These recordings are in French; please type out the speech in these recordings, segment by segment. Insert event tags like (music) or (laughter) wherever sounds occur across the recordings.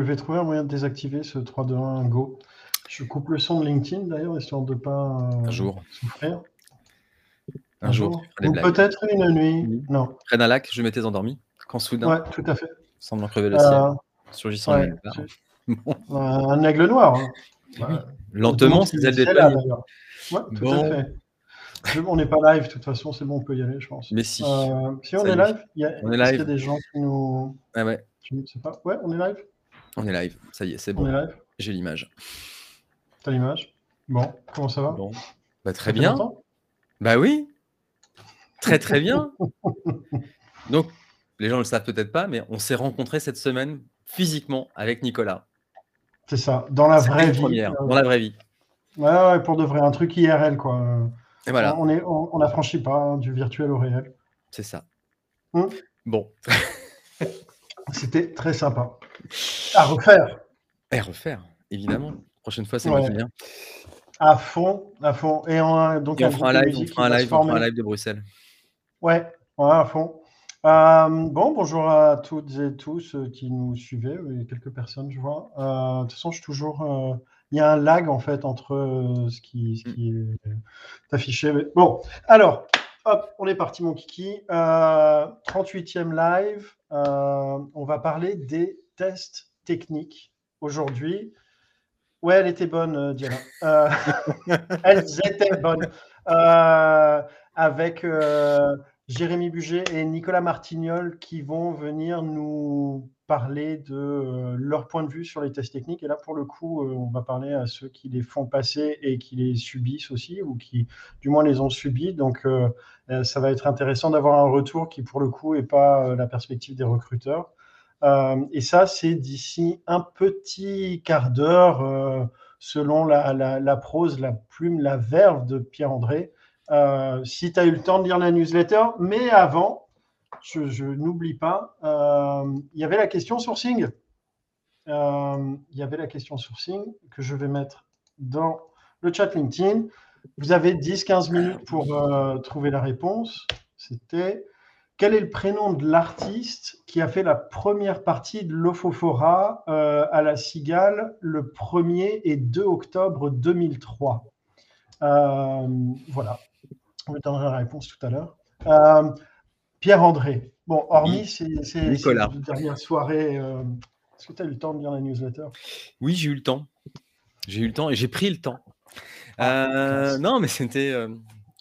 Je vais trouver un moyen de désactiver ce 3-2-1 Go. Je coupe le son de LinkedIn d'ailleurs, histoire de ne pas Un euh, jour. souffrir. Un jour. Ou peut-être une nuit. Mhm. Non. Près d'un lac, je m'étais endormi. Quand soudain, Ouais, tout à fait. semblant crever le ciel, Euh, surgissant ouais, Bon, (laughs) un aigle noir. hein. oui. Ouais. Lentement, C'est ces ailes d'ailleurs. Ouais, tout Bon. à fait. Je- On n'est pas live, de toute façon, c'est bon, on peut y aller, je pense. Mais si. Euh, si on est live, il y a, On est est-ce qu'il y live. a des gens qui nous. Ah ouais, Je ne sais pas. Ouais, on est live? On est live. Ça y est, c'est On est bon. live J'ai l'image. T'as l'image? Bon, comment ça va? Bon. Bah, très bien. Bah oui. Très très bien. (laughs) Donc, les gens ne le savent peut-être pas, mais on s'est rencontrés cette semaine physiquement avec Nicolas. C'est ça, dans la vraie vie. première, euh, dans la vraie vie. Ouais, ouais, pour de vrai, un truc IRL, quoi. Et voilà, On est, on, on pas hein, du virtuel au réel. c'est ça. Hmm. Bon, (laughs) C'était très sympa. À refaire. et refaire, évidemment. Prochaine fois, c'est Ouais. viens. À fond, à fond. Et on, donc Et on fera un live, on fera un live, on fera un live de Bruxelles. Ouais, ouais, à fond. Euh, bon, bonjour à toutes et tous euh, qui nous. Il y a quelques personnes, je vois. Euh, de toute façon, je suis toujours. euh, il y a un lag en fait entre euh, ce qui, ce qui est affiché. Mais Bon, alors, hop, on est parti, mon kiki. Euh, 38e live. Euh, on va parler des tests techniques aujourd'hui. Ouais, elle était bonne, euh, Diana. Euh, (laughs) elles étaient bonnes. Euh, avec euh, Jérémy Buget et Nicolas Martignol qui vont venir nous parler de euh, leur point de vue sur les tests techniques. Et là, pour le coup, euh, on va parler à ceux qui les font passer et qui les subissent aussi, ou qui du moins les ont subis. Donc, euh, ça va être intéressant d'avoir un retour qui, pour le coup, n'est pas la perspective des recruteurs. Et ça, c'est d'ici un petit quart d'heure, selon la- la prose, la plume, la verve de Pierre-André. Euh, si tu as eu le temps de lire la newsletter, mais avant, je, n'oublie pas, euh, il y avait la question sourcing. Euh, Il y avait la question sourcing que je vais mettre dans le chat LinkedIn. Vous avez 10-15 minutes pour euh, trouver la réponse. C'était quel est le prénom de l'artiste qui a fait la première partie de l'Ophophora euh, à la Cigale le 1er et 2 octobre 2003 Euh, Voilà, on vous donnera la réponse tout à l'heure. Euh, Pierre-André, bon, hormis ces, dernières soirées, euh, est-ce que tu as eu le temps de lire la newsletter Oui, j'ai eu le temps. J'ai eu le temps et j'ai pris le temps. Ah, Euh, non, mais c'était euh,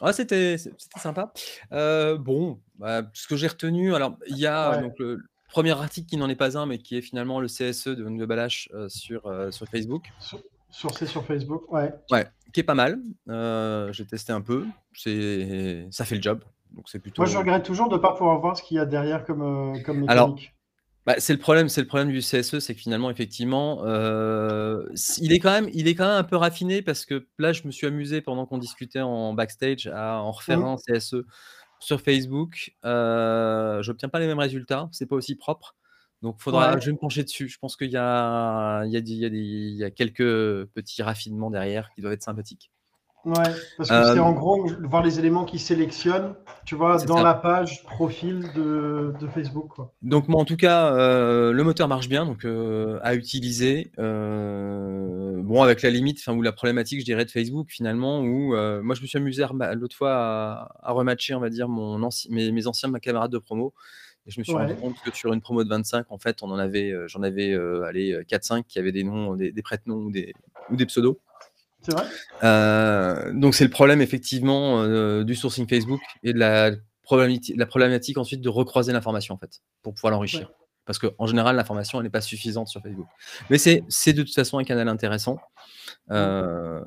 ouais, c'était c'était sympa. Euh, bon, bah, ce que j'ai retenu, alors il y a Ouais. donc le premier article qui n'en est pas un, mais qui est finalement le CSE de de Balache euh, sur euh, sur Facebook. Sur- Sourcé sur Facebook, ouais. Ouais, qui est pas mal. Euh, j'ai testé un peu. C'est ça fait le job, donc c'est plutôt. Moi, je regrette toujours de ne pas pouvoir voir ce qu'il y a derrière comme, euh, comme Alors. Bah, c'est le problème, c'est le problème du CSE, c'est que finalement, effectivement, euh, il est quand même, il est quand même un peu raffiné parce que là, je me suis amusé pendant qu'on discutait en backstage à en refaire Mhm. un CSE sur Facebook. Euh, J'obtiens pas les mêmes résultats, c'est pas aussi propre. Donc, faudra, Ouais. je vais me pencher dessus. Je pense qu'il y a, il y a, des- il y a des- il y a quelques petits raffinements derrière qui doivent être sympathiques. Ouais, parce que c'est Euh, en gros voir les éléments qui sélectionnent, tu vois, dans ça. la page profil de, de Facebook. Quoi. Donc moi en tout cas euh, le moteur marche bien donc euh, à utiliser euh, bon avec la limite enfin ou la problématique je dirais de Facebook finalement où euh, moi je me suis amusé l'autre fois à, à rematcher on va dire mon anci- mes, mes anciens camarades de promo et je me suis rendu compte que sur une promo de 25 en fait on en avait euh, j'en avais euh, allez 4 5 qui avaient des noms des, des prête-noms ou des ou des pseudos C'est vrai euh, donc c'est le problème effectivement euh, du sourcing Facebook et de la problématique, la problématique ensuite de recroiser l'information en fait pour pouvoir l'enrichir. Ouais. Parce qu'en général l'information elle n'est pas suffisante sur Facebook. Mais c'est c'est de toute façon un canal intéressant euh,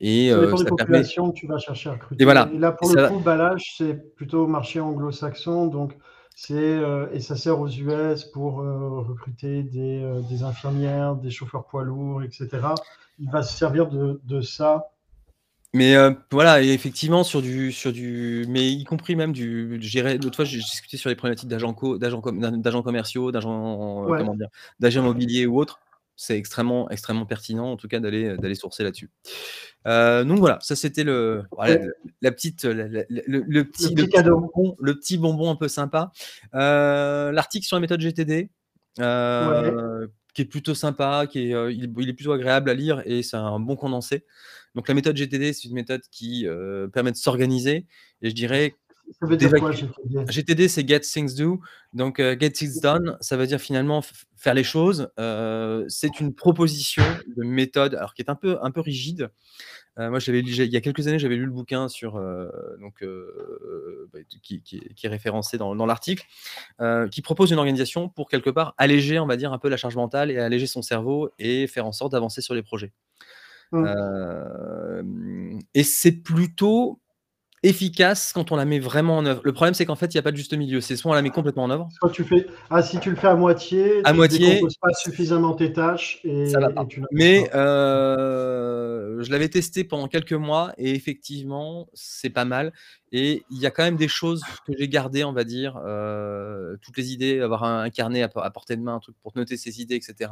et Ça euh, ça permet. que tu vas chercher à recruter. Et voilà. là, pour Et le coup, Balage, c'est plutôt marché anglo-saxon, donc c'est euh, et ça sert aux US pour euh, recruter des, euh, des infirmières, des chauffeurs poids lourds, etc. Il va se servir de, de ça. Mais euh, voilà, et effectivement, sur du, sur du, mais y compris même du, l'autre fois, j'ai discuté sur les problématiques d'agents co- d'agents com- d'agents commerciaux, d'agents, Ouais. comment dire, d'agents immobiliers ou autres. C'est extrêmement, extrêmement pertinent, en tout cas, d'aller, d'aller sourcer là-dessus. Euh, donc voilà, ça c'était le, voilà, la, petite, la- la- le, le petit, petit cadeau. bonbon, le petit bonbon un peu sympa. Euh, L'article sur la méthode GTD, euh, qui est plutôt sympa, qui est, euh, il, est plutôt agréable à lire et c'est un bon condensé. Donc la méthode GTD, c'est une méthode qui permet de s'organiser et je dirais ça veut dire quoi, GTD GTD, c'est Get Things Do. Donc, Get Things Done, ça veut dire finalement faire les choses. c'est une proposition de méthode, alors qui est un peu, un peu rigide, euh, moi, j'avais il y a quelques années, j'avais lu le bouquin sur, euh, donc, euh, bah, qui, est référencé dans, l'article, qui propose une organisation pour quelque part alléger, on va dire, un peu la charge mentale et alléger son cerveau et faire en sorte d'avancer sur les projets. Mmh. et c'est plutôt efficace quand on la met vraiment en œuvre. Le problème, c'est qu'en fait, il n'y a pas de juste milieu. C'est soit on la met complètement en œuvre. Soit tu fais, ah, si tu le fais à moitié, à tu moitié, pas suffisamment tes tâches. Et, ça va pas. Mais euh, je l'avais testé pendant quelques mois et effectivement, c'est pas mal. Et il y a quand même des choses que j'ai gardées, on va dire, euh, toutes les idées, avoir un, carnet à, portée de main, un truc pour noter ses idées, etc.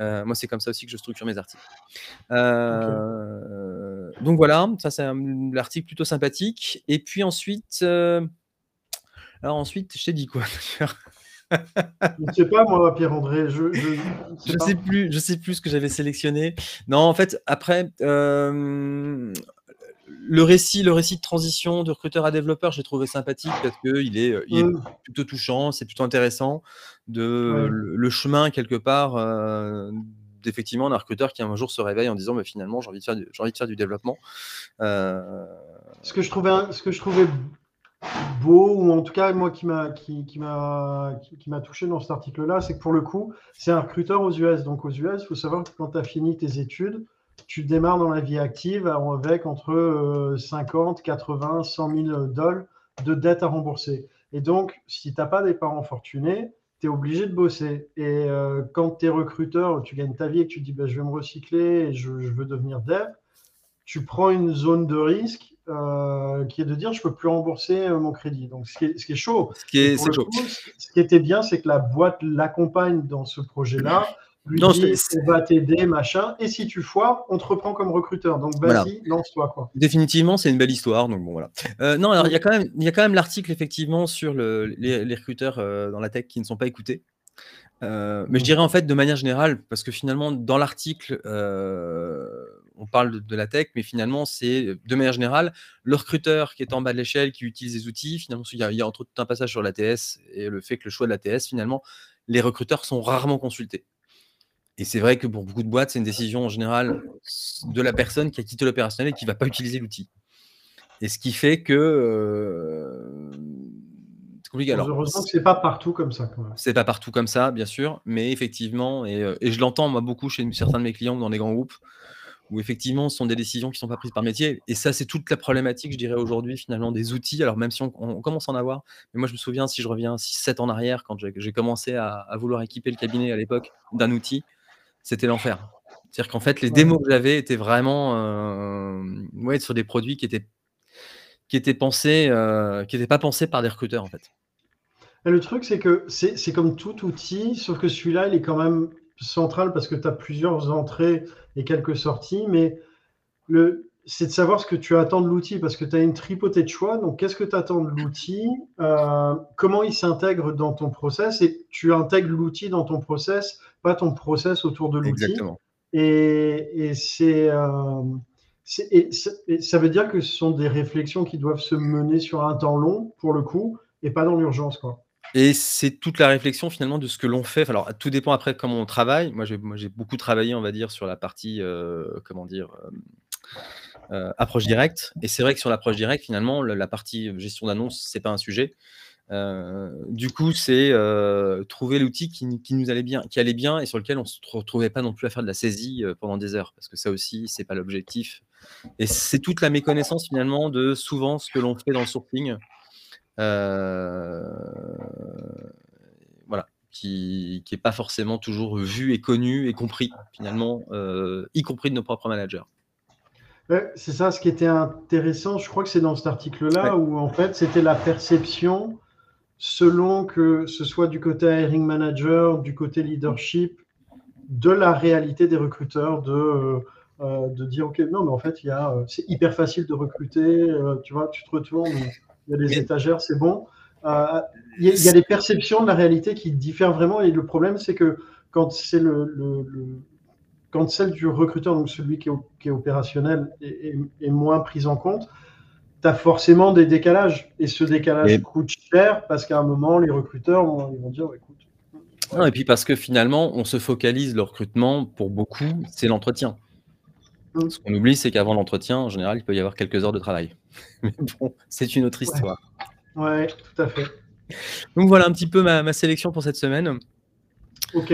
Euh, moi, c'est comme ça aussi que je structure mes articles. Donc voilà, ça c'est l'article plutôt sympathique. Et puis ensuite, alors ensuite, je t'ai dit quoi (laughs) je ne sais pas, moi, Pierre-André. Je, je, je sais, plus, je sais plus ce que j'avais sélectionné. Non, en fait, après, euh, le récit, le récit de transition de recruteur à développeur, j'ai trouvé sympathique parce qu'il est, il est mmh. plutôt touchant, c'est plutôt intéressant de le, chemin quelque part. Euh, d'effectivement un recruteur qui un jour se réveille en disant mais finalement j'ai envie de faire du, développement. Ce que je trouvais beau, ou en tout cas moi qui m'a qui, qui m'a qui, m'a touché dans cet article-là, c'est que pour le coup, c'est un recruteur aux US. Donc aux US, il faut savoir que quand tu as fini tes études, tu démarres dans la vie active avec entre 50, 80, 100 000 dollars de dettes à rembourser. Et donc, si tu n'as pas des parents fortunés, tu es obligé de bosser. Et euh, quand tu es recruteur, tu gagnes ta vie et que tu dis bah, je vais me recycler et je, veux devenir dev, tu prends une zone de risque euh, qui est de dire je peux plus rembourser euh, mon crédit. Donc ce qui est, ce qui est chaud. Ce qui, est, chaud. ce qui était bien, c'est que la boîte l'accompagne dans ce projet-là. Lui non, dit, on va t'aider, machin. Et si tu foires, on te reprend comme recruteur. Donc vas-y, lance-toi. Quoi. Définitivement, c'est une belle histoire. Donc bon, voilà. non, alors il y a quand même, il y a quand même l'article effectivement sur le, les, recruteurs dans la tech qui ne sont pas écoutés. Euh, mais je dirais en fait de manière générale, parce que finalement dans l'article, euh, on parle de, la tech, mais finalement c'est de manière générale le recruteur qui est en bas de l'échelle, qui utilise des outils. Finalement, il y, a, il y a entre autres un passage sur l'ATS et le fait que le choix de l'ATS, finalement, les recruteurs sont rarement consultés. Et c'est vrai que pour beaucoup de boîtes, c'est une décision en général de la personne qui a quitté l'opérationnel et qui ne va pas utiliser l'outil. Et ce qui fait que euh, alors, Heureusement que c'est pas partout comme ça. C'est pas partout comme ça, bien sûr, mais effectivement, et, euh, je l'entends moi beaucoup chez certains de mes clients dans les grands groupes, où effectivement ce sont des décisions qui ne sont pas prises par métier. Et ça, c'est toute la problématique, je dirais aujourd'hui, finalement, des outils. Alors même si on, commence à en avoir, mais moi je me souviens, si je reviens 6-7 ans en arrière, quand j'ai commencé à, vouloir équiper le cabinet à l'époque d'un outil, c'était l'enfer. C'est-à-dire qu'en fait, les démos que j'avais étaient vraiment euh, ouais, sur des produits qui étaient qui étaient pensés, euh, qui n'étaient pas pensés par des recruteurs en fait. Le truc, c'est que c'est comme tout outil, sauf que celui-là, il est quand même central parce que tu as plusieurs entrées et quelques sorties, mais c'est de savoir ce que tu attends de l'outil parce que tu as une tripotée de choix. Donc, qu'est-ce que tu attends de l'outil euh, Comment il s'intègre dans ton process Et tu intègres l'outil dans ton process, pas ton process autour de l'outil. Exactement. Et, et c'est. Euh, ça veut dire que ce sont des réflexions qui doivent se mener sur un temps long, pour le coup, et pas dans l'urgence. quoi. Et c'est toute la réflexion finalement de ce que l'on fait. Alors, tout dépend après comment on travaille. Moi, j'ai beaucoup travaillé, on va dire, sur la partie, euh, comment dire, euh, approche directe. Et c'est vrai que sur l'approche directe, finalement, la, partie gestion d'annonce, c'est pas un sujet. Du coup, c'est trouver l'outil qui, qui, nous allait bien, qui allait bien et sur lequel on se retrouvait pas non plus à faire de la saisie pendant des heures, parce que ça aussi, c'est pas l'objectif. Et c'est toute la méconnaissance finalement de souvent ce que l'on fait dans le sourcing euh, voilà, qui n'est pas forcément toujours vu et connu et compris, finalement, euh, y compris de nos propres managers. c'est ça, ce qui était intéressant, je crois que c'est dans cet article-là, où en fait, c'était la perception, selon que ce soit du côté hiring manager, du côté leadership, de la réalité des recruteurs, de, euh, de dire, OK, non, mais en fait, c'est hyper facile de recruter, tu vois, tu te retournes, il y a des étagères, c'est bon. Euh, il, y a, des perceptions de la réalité qui diffèrent vraiment. Et le problème, c'est que quand c'est le, quand celle du recruteur, donc celui qui est, opérationnel, est, moins prise en compte, tu as forcément des décalages. Et ce décalage coûte cher parce qu'à un moment, les recruteurs vont, ils vont dire écoute. et puis parce que finalement, on se focalise le recrutement pour beaucoup, c'est l'entretien. Mmh. Ce qu'on oublie, c'est qu'avant l'entretien, en général, il peut y avoir quelques heures de travail. (laughs) Mais bon, c'est une autre histoire. Ouais. tout à fait. Donc voilà un petit peu ma, sélection pour cette semaine. Ok.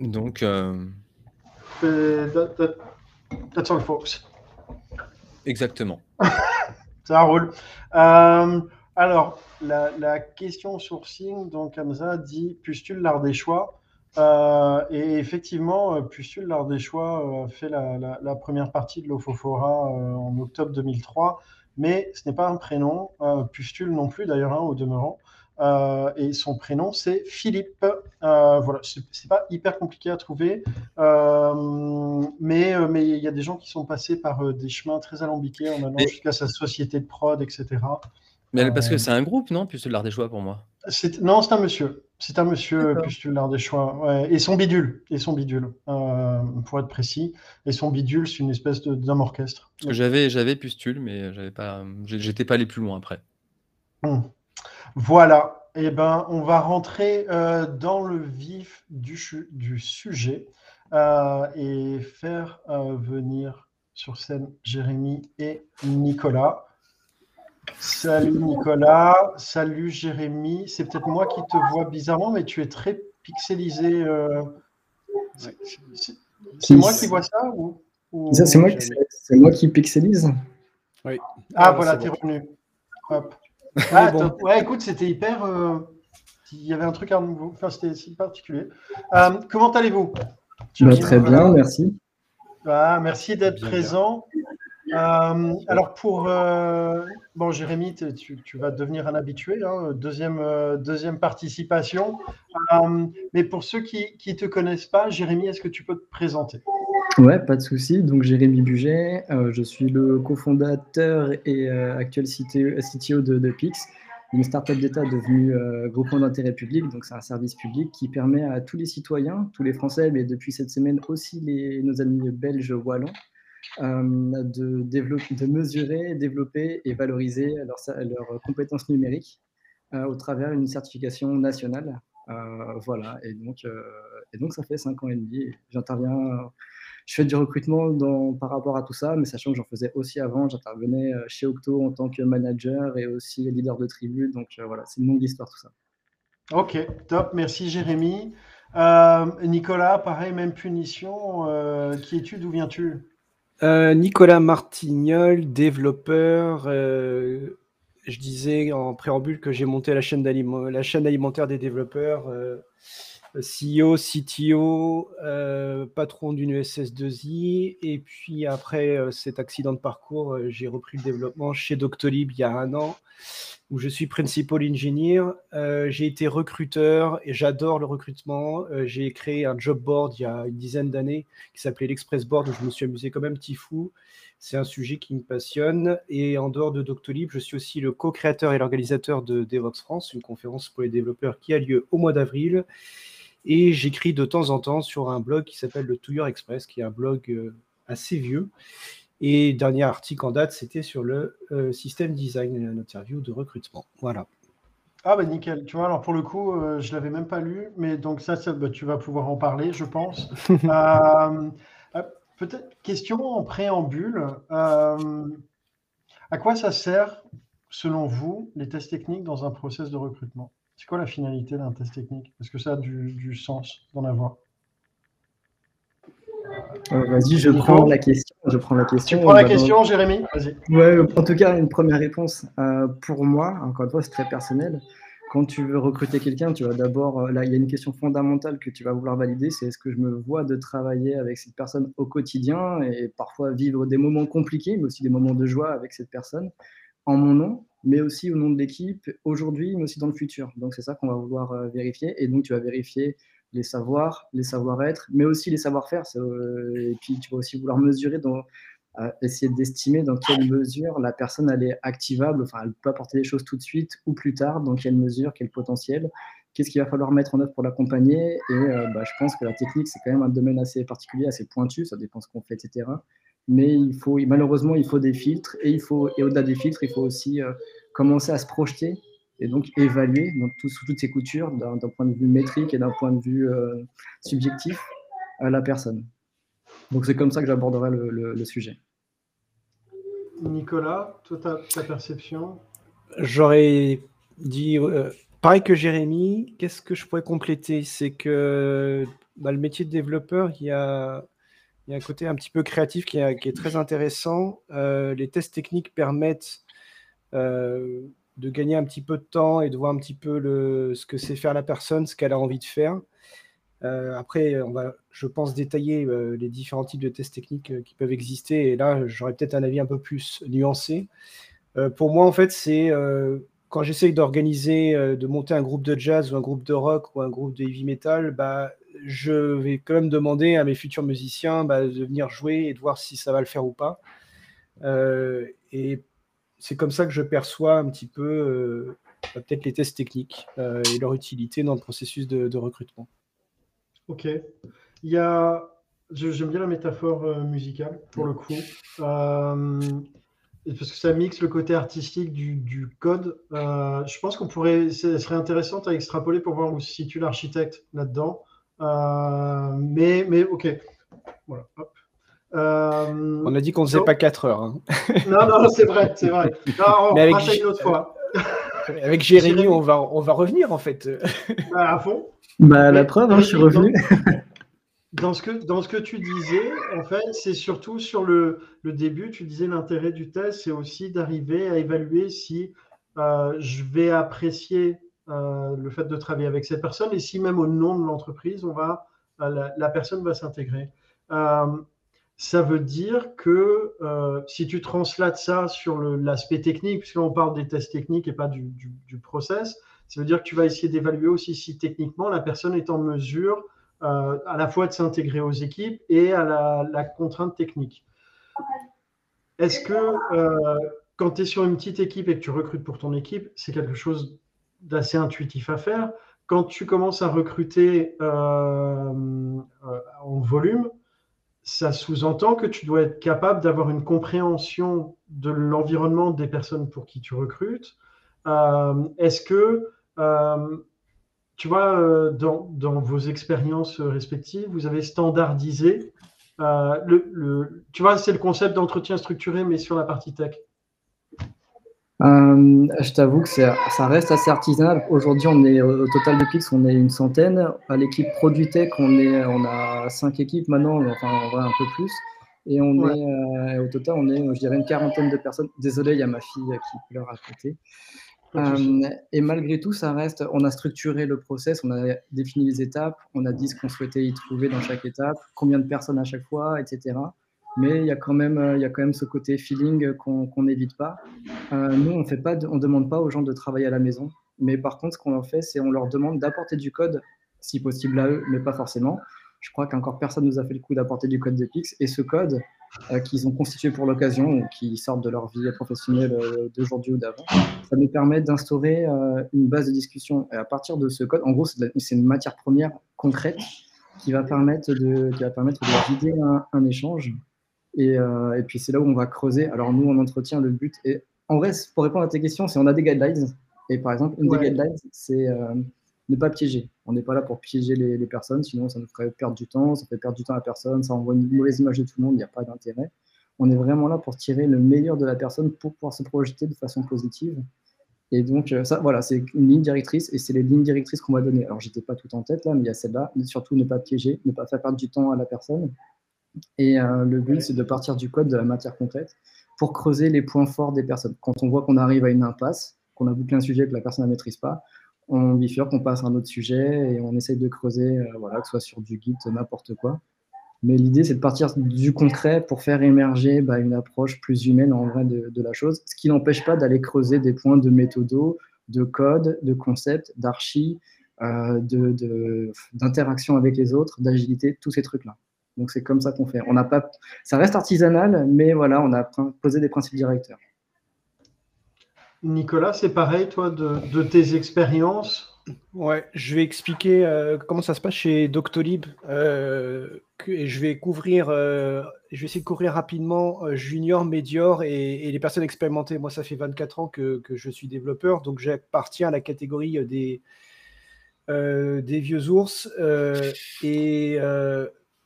Donc. Euh... that's all, folks. Exactement. (laughs) Euh, alors, la, question sourcing, donc Hamza dit Pustule choix. Euh, et effectivement, euh, Pustule choix fait la, première partie de l'Ofofora en octobre 2003, mais ce n'est pas un prénom. Pustule non plus, d'ailleurs, hein, au demeurant. Euh, et son prénom, c'est Philippe. Euh, voilà, c'est pas hyper compliqué à trouver, euh, mais mais il y a des gens qui sont passés par des chemins très alambiqués en allant jusqu'à sa société de prod, etc. Mais parce que c'est un groupe, non Pustule des choix pour moi? Non, c'est un monsieur. C'est un monsieur Pustule des choix. Ouais. Et son bidule. Et son bidule, pour être précis. Et son bidule, c'est une espèce d'homme orchestre. Parce que j'avais, j'avais Pustule, mais j'avais pas, j'étais pas allé plus loin après. Hum. Voilà, eh ben, on va rentrer euh, dans le vif du, sujet euh, et faire euh, venir sur scène Jérémy et Nicolas. Salut Nicolas, salut Jérémy. C'est peut-être moi qui te vois bizarrement, mais tu es très pixelisé. C'est moi qui vois ça ou, C'est moi, qui pixelise Oui. Ah, ah voilà, tu es revenu. Hop. Ah, ouais, écoute, c'était hyper. Euh, il y avait un truc à nouveau. Enfin, c'était particulier. Euh, comment allez-vous? Bah, Très bien, merci. Ah, merci d'être présent. Euh, alors pour bon Jérémy, tu, vas devenir un habitué, hein, deuxième, deuxième participation. mais pour ceux qui ne te connaissent pas, Jérémy, est-ce que tu peux te présenter? Ouais, pas de souci. Donc Jérémy Buget, euh, je suis le cofondateur et euh, actuel CTO de, de, Pix, une startup d'État devenue euh, groupement d'intérêt public. Donc c'est un service public qui permet à tous les citoyens, tous les Français, mais depuis cette semaine aussi les, nos amis belges wallons, de, développer, de mesurer, développer et valoriser leurs compétences numériques au travers d'une certification nationale. voilà, et donc, et donc ça fait cinq ans et demi. J'interviens je fais du recrutement dans, par rapport à tout ça, mais sachant que j'en faisais aussi avant, j'intervenais euh, chez Octo en tant que manager et aussi leader de tribu. Donc euh, voilà, c'est une longue histoire tout ça. Ok, top, merci Jérémy. Euh, Nicolas, pareil, même punition. qui es-tu? D'où viens-tu? Nicolas Martignol, développeur. je disais en préambule que j'ai monté la chaîne, la chaîne alimentaire des développeurs CEO, CTO, euh, patron d'une SS2I. Et puis après euh, cet accident de parcours, euh, j'ai repris le développement chez Doctolib il y a un an, où je suis principal engineer. j'ai été recruteur et j'adore le recrutement. j'ai créé un job board il y a une dizaine d'années qui s'appelait l'Express Board, où je me suis amusé comme un petit fou. C'est un sujet qui me passionne. Et en dehors de Doctolib, je suis aussi le co-créateur et l'organisateur de DevOps France, une conférence pour les développeurs qui a lieu au mois d'avril. Et j'écris de temps en temps sur un blog qui s'appelle le Touilleur Express, qui est un blog euh, assez vieux. Et dernier article en date, c'était sur le euh, système design, une interview de recrutement. Voilà. Ah bah nickel, tu vois, alors pour le coup, euh, je ne l'avais même pas lu, mais donc ça, bah, tu vas pouvoir en parler, je pense. (laughs) Peut-être question en préambule. à quoi ça sert, selon vous, les tests techniques dans un process de recrutement? C'est quoi la finalité d'un test technique? Est-ce que ça a du, sens d'en avoir euh, Vas-y, je prends la question. Je prends la question. Tu prends la question, Jérémy? Vas-y. Ouais, en tout cas, une première réponse. Euh, pour moi, encore une fois, c'est très personnel. Quand tu veux recruter quelqu'un, tu vas d'abord. Euh, là, il y a une question fondamentale que tu vas vouloir valider c'est est-ce que je me vois de travailler avec cette personne au quotidien et parfois vivre des moments compliqués, mais aussi des moments de joie avec cette personne? En mon nom mais aussi au nom de l'équipe, aujourd'hui, mais aussi dans le futur. Donc c'est ça qu'on va vouloir euh, vérifier. Et donc tu vas vérifier les savoirs, les savoir-être, mais aussi les savoir-faire. Euh, et puis tu vas aussi vouloir mesurer, euh, essayer d'estimer dans quelle mesure la personne elle est activable, enfin elle peut apporter des choses tout de suite ou plus tard, dans quelle mesure, quel potentiel. qu'est-ce qu'il va falloir mettre en œuvre pour l'accompagner? Et bah, je pense que la technique, c'est quand même un domaine assez particulier, assez pointu, ça dépend ce qu'on fait, etc. Mais il faut, malheureusement, il faut des filtres et, il faut, et au-delà des filtres, il faut aussi commencer à se projeter et donc évaluer donc, tout, sous toutes ces coutures d'un point de vue métrique et d'un point de vue subjectif à la personne. Donc c'est comme ça que j'aborderai le, sujet. Nicolas, toi, ta, ta perception? J'aurais dit, euh, pareil que Jérémy, qu'est-ce que je pourrais compléter? C'est que bah, le métier de développeur, il y, a, il y, a, un côté un petit peu créatif qui, est très intéressant. Euh, les tests techniques permettent euh, de gagner un petit peu de temps et de voir un petit peu ce que c'est faire la personne, ce qu'elle a envie de faire. Euh, après, je pense, détailler les différents types de tests techniques qui peuvent exister. Et là, j'aurais peut-être un avis un peu plus nuancé. pour moi, en fait, c'est quand j'essaye d'organiser, de monter un groupe de jazz ou un groupe de rock ou un groupe de heavy metal, bah, je vais quand même demander à mes futurs musiciens bah, de venir jouer et de voir si ça va le faire ou pas. et c'est comme ça que je perçois un petit peu bah, peut-être les tests techniques et leur utilité dans le processus de recrutement. Ok. Il y a, j'aime bien la métaphore euh, musicale pour le coup, euh, parce que ça mixe le côté artistique du, code. Euh, je pense qu'on pourrait, ce serait intéressant à extrapoler pour voir où se situe l'architecte là-dedans. Mais, mais ok. Voilà. on a dit qu'on ne faisait pas 4 heures. Hein. (laughs) non, non, c'est vrai, c'est vrai. (laughs) on mais avec, une autre fois. (laughs) Avec Jérémy, on va, on va revenir en fait. à fond. Bah, la preuve, hein, je suis revenu. Dans ce, que, dans ce que tu disais, en fait, c'est surtout sur le, le, début, tu disais l'intérêt du test, c'est aussi d'arriver à évaluer si euh, je vais apprécier euh, le fait de travailler avec cette personne et si même au nom de l'entreprise, on va, euh, la, personne va s'intégrer. ça veut dire que si tu translates ça sur l'aspect technique, puisqu'on parle des tests techniques et pas du, du, process, ça veut dire que tu vas essayer d'évaluer aussi si techniquement la personne est en mesure euh, à la fois de s'intégrer aux équipes et à la, contrainte technique. Est-ce que euh, quand tu es sur une petite équipe et que tu recrutes pour ton équipe, c'est quelque chose d'assez intuitif à faire Quand tu commences à recruter euh, en volume, ça sous-entend que tu dois être capable d'avoir une compréhension de l'environnement des personnes pour qui tu recrutes. Est-ce que euh, tu vois, euh, dans, vos expériences respectives, vous avez standardisé. Euh, le, tu vois, c'est le concept d'entretien structuré, mais sur la partie tech. Je t'avoue que ça reste assez artisanal. Aujourd'hui, on est au total de Pix, on est une centaine. À l'équipe produit tech, on, est, on a cinq équipes maintenant, enfin en vrai un peu plus. Et on est au total, on est, je dirais, une quarantaine de personnes. Désolé, il y a ma fille qui pleure à côté. Euh, et malgré tout, ça reste, on a structuré le process, on a défini les étapes, on a dit ce qu'on souhaitait y trouver dans chaque étape, combien de personnes à chaque fois, etc. Mais il y a quand même, euh, il y a quand même ce côté feeling qu'on n'évite pas. Euh, nous, on fait pas, on demande pas aux gens de travailler à la maison, mais par contre, ce qu'on leur fait, c'est on leur demande d'apporter du code, si possible à eux, mais pas forcément. Je crois qu'encore personne nous a fait le coup d'apporter du code d'Epix. Et ce code euh, qu'ils ont constitué pour l'occasion ou qui sortent de leur vie professionnelle d'aujourd'hui ou d'avant, ça nous permet d'instaurer une base de discussion. Et à partir de ce code, en gros, c'est une matière première concrète qui va permettre de, qui va permettre de vider un, échange. Et, et puis c'est là où on va creuser. Alors nous, en entretien, le but est, en vrai, pour répondre à tes questions, c'est on a des guidelines. Et par exemple, une des guidelines, c'est ne pas piéger. On n'est pas là pour piéger les, personnes, sinon ça nous ferait perdre du temps, ça fait perdre du temps à la personne, ça envoie une mauvaise image de tout le monde, il n'y a pas d'intérêt. On est vraiment là pour tirer le meilleur de la personne pour pouvoir se projeter de façon positive. Et donc, euh, ça, voilà, c'est une ligne directrice et c'est les lignes directrices qu'on va donner. Alors, j'étais pas tout en tête là, mais il y a celle-là. Surtout, ne pas piéger, ne pas faire perdre du temps à la personne. Et euh, le but, c'est de partir du code de la matière concrète pour creuser les points forts des personnes. Quand on voit qu'on arrive à une impasse, qu'on a bouclé un sujet que la personne ne maîtrise pas, on bifurque, on passe à un autre sujet et on essaye de creuser, euh, voilà, que ce soit sur du Git, n'importe quoi. Mais l'idée, c'est de partir du concret pour faire émerger bah, une approche plus humaine en vrai de, la chose, ce qui n'empêche pas d'aller creuser des points de méthodo, de code, de concept, d'archi, euh, d'interaction avec les autres, d'agilité, tous ces trucs-là. Donc c'est comme ça qu'on fait. On n'a pas, ça reste artisanal, mais voilà, on a posé des principes directeurs. Nicolas, c'est pareil, toi, de, tes expériences? Ouais, je vais expliquer euh, comment ça se passe chez Doctolib. Euh, et je vais couvrir, euh, je vais essayer de couvrir rapidement junior, médior et, les personnes expérimentées. Moi, ça fait 24 ans que, que je suis développeur, donc j'appartiens à la catégorie des, des vieux ours. et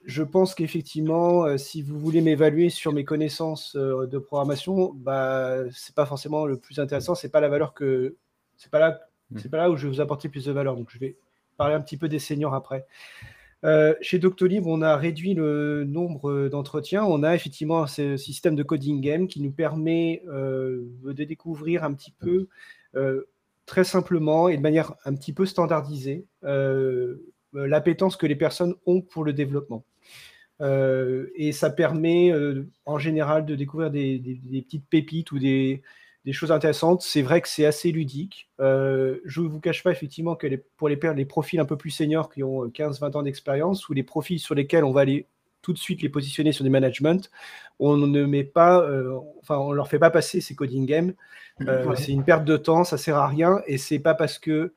je pense qu'effectivement, si vous voulez m'évaluer sur mes connaissances de programmation, bah, c'est pas forcément le plus intéressant. C'est pas la valeur que, c'est pas là Mm. C'est pas là où je vais vous apporter plus de valeur. Donc, je vais parler un petit peu des seniors après. Euh, chez Doctolib, on a réduit le nombre d'entretiens. On a effectivement ce système de coding game qui nous permet euh, de découvrir un petit peu, euh, très simplement et de manière un petit peu standardisée, l'appétence que les personnes ont pour le développement. Et ça permet en général de découvrir des petites pépites ou des, des choses intéressantes. C'est vrai que c'est assez ludique. Euh, je ne vous cache pas effectivement que pour les, les profils un peu plus seniors qui ont 15-20 ans d'expérience ou les profils sur lesquels on va aller tout de suite les positionner sur des management, on ne met pas, euh, enfin on leur fait pas passer ces coding games. Euh, c'est une perte de temps, ça sert à rien et c'est pas parce que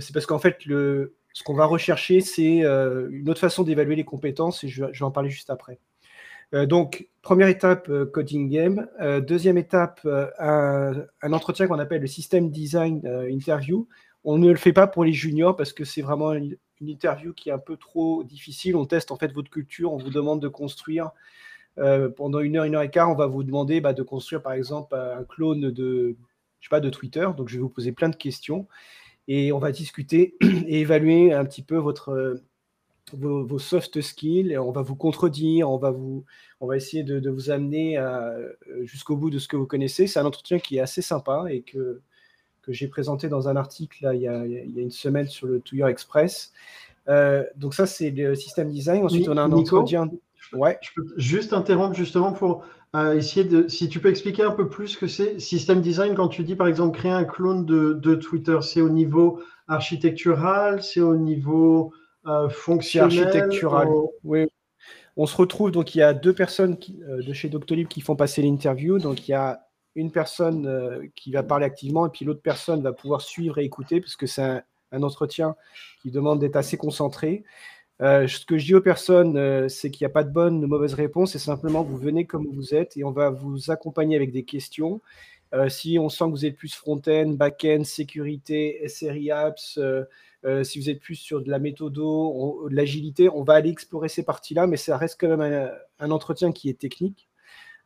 c'est parce qu'en fait le, ce qu'on va rechercher c'est une autre façon d'évaluer les compétences et je, vais en parler juste après. Euh, donc, première étape, euh, coding game. Euh, deuxième étape, un, entretien qu'on appelle le system design interview. On ne le fait pas pour les juniors parce que c'est vraiment une, interview qui est un peu trop difficile. On teste en fait votre culture, on vous demande de construire pendant une heure, une heure et quart, on va vous demander bah, de construire par exemple un clone de, de Twitter. Donc, je vais vous poser plein de questions et on va discuter (clears throat) et évaluer un petit peu votre vos, soft skills, et on va vous contredire, on va, vous, on va essayer de, vous amener jusqu'au bout de ce que vous connaissez. C'est un entretien qui est assez sympa et que, que j'ai présenté dans un article là, il, y a, il, y a, une semaine sur le Touyer Express. Euh, donc ça, c'est le système design. Ensuite, on a un entretien. Ouais. Je peux juste interrompre justement pour euh, essayer de. Si tu peux expliquer un peu plus ce que c'est système design quand tu dis par exemple créer un clone de, de Twitter, c'est au niveau architectural, c'est au niveau euh, architectural. Oui. On se retrouve, donc il y a deux personnes euh, de chez Doctolib qui font passer l'interview. Donc il y a une personne euh, qui va parler activement et puis l'autre personne va pouvoir suivre et écouter parce que c'est un, entretien qui demande d'être assez concentré. Ce que je dis aux personnes, c'est qu'il n'y a pas de bonne ou mauvaise réponse, c'est simplement vous venez comme vous êtes et on va vous accompagner avec des questions. si on sent que vous êtes plus front-end, back-end, sécurité, SRI apps, euh, si vous êtes plus sur de la méthodo, de l'agilité, on va aller explorer ces parties-là, mais ça reste quand même un, entretien qui est technique.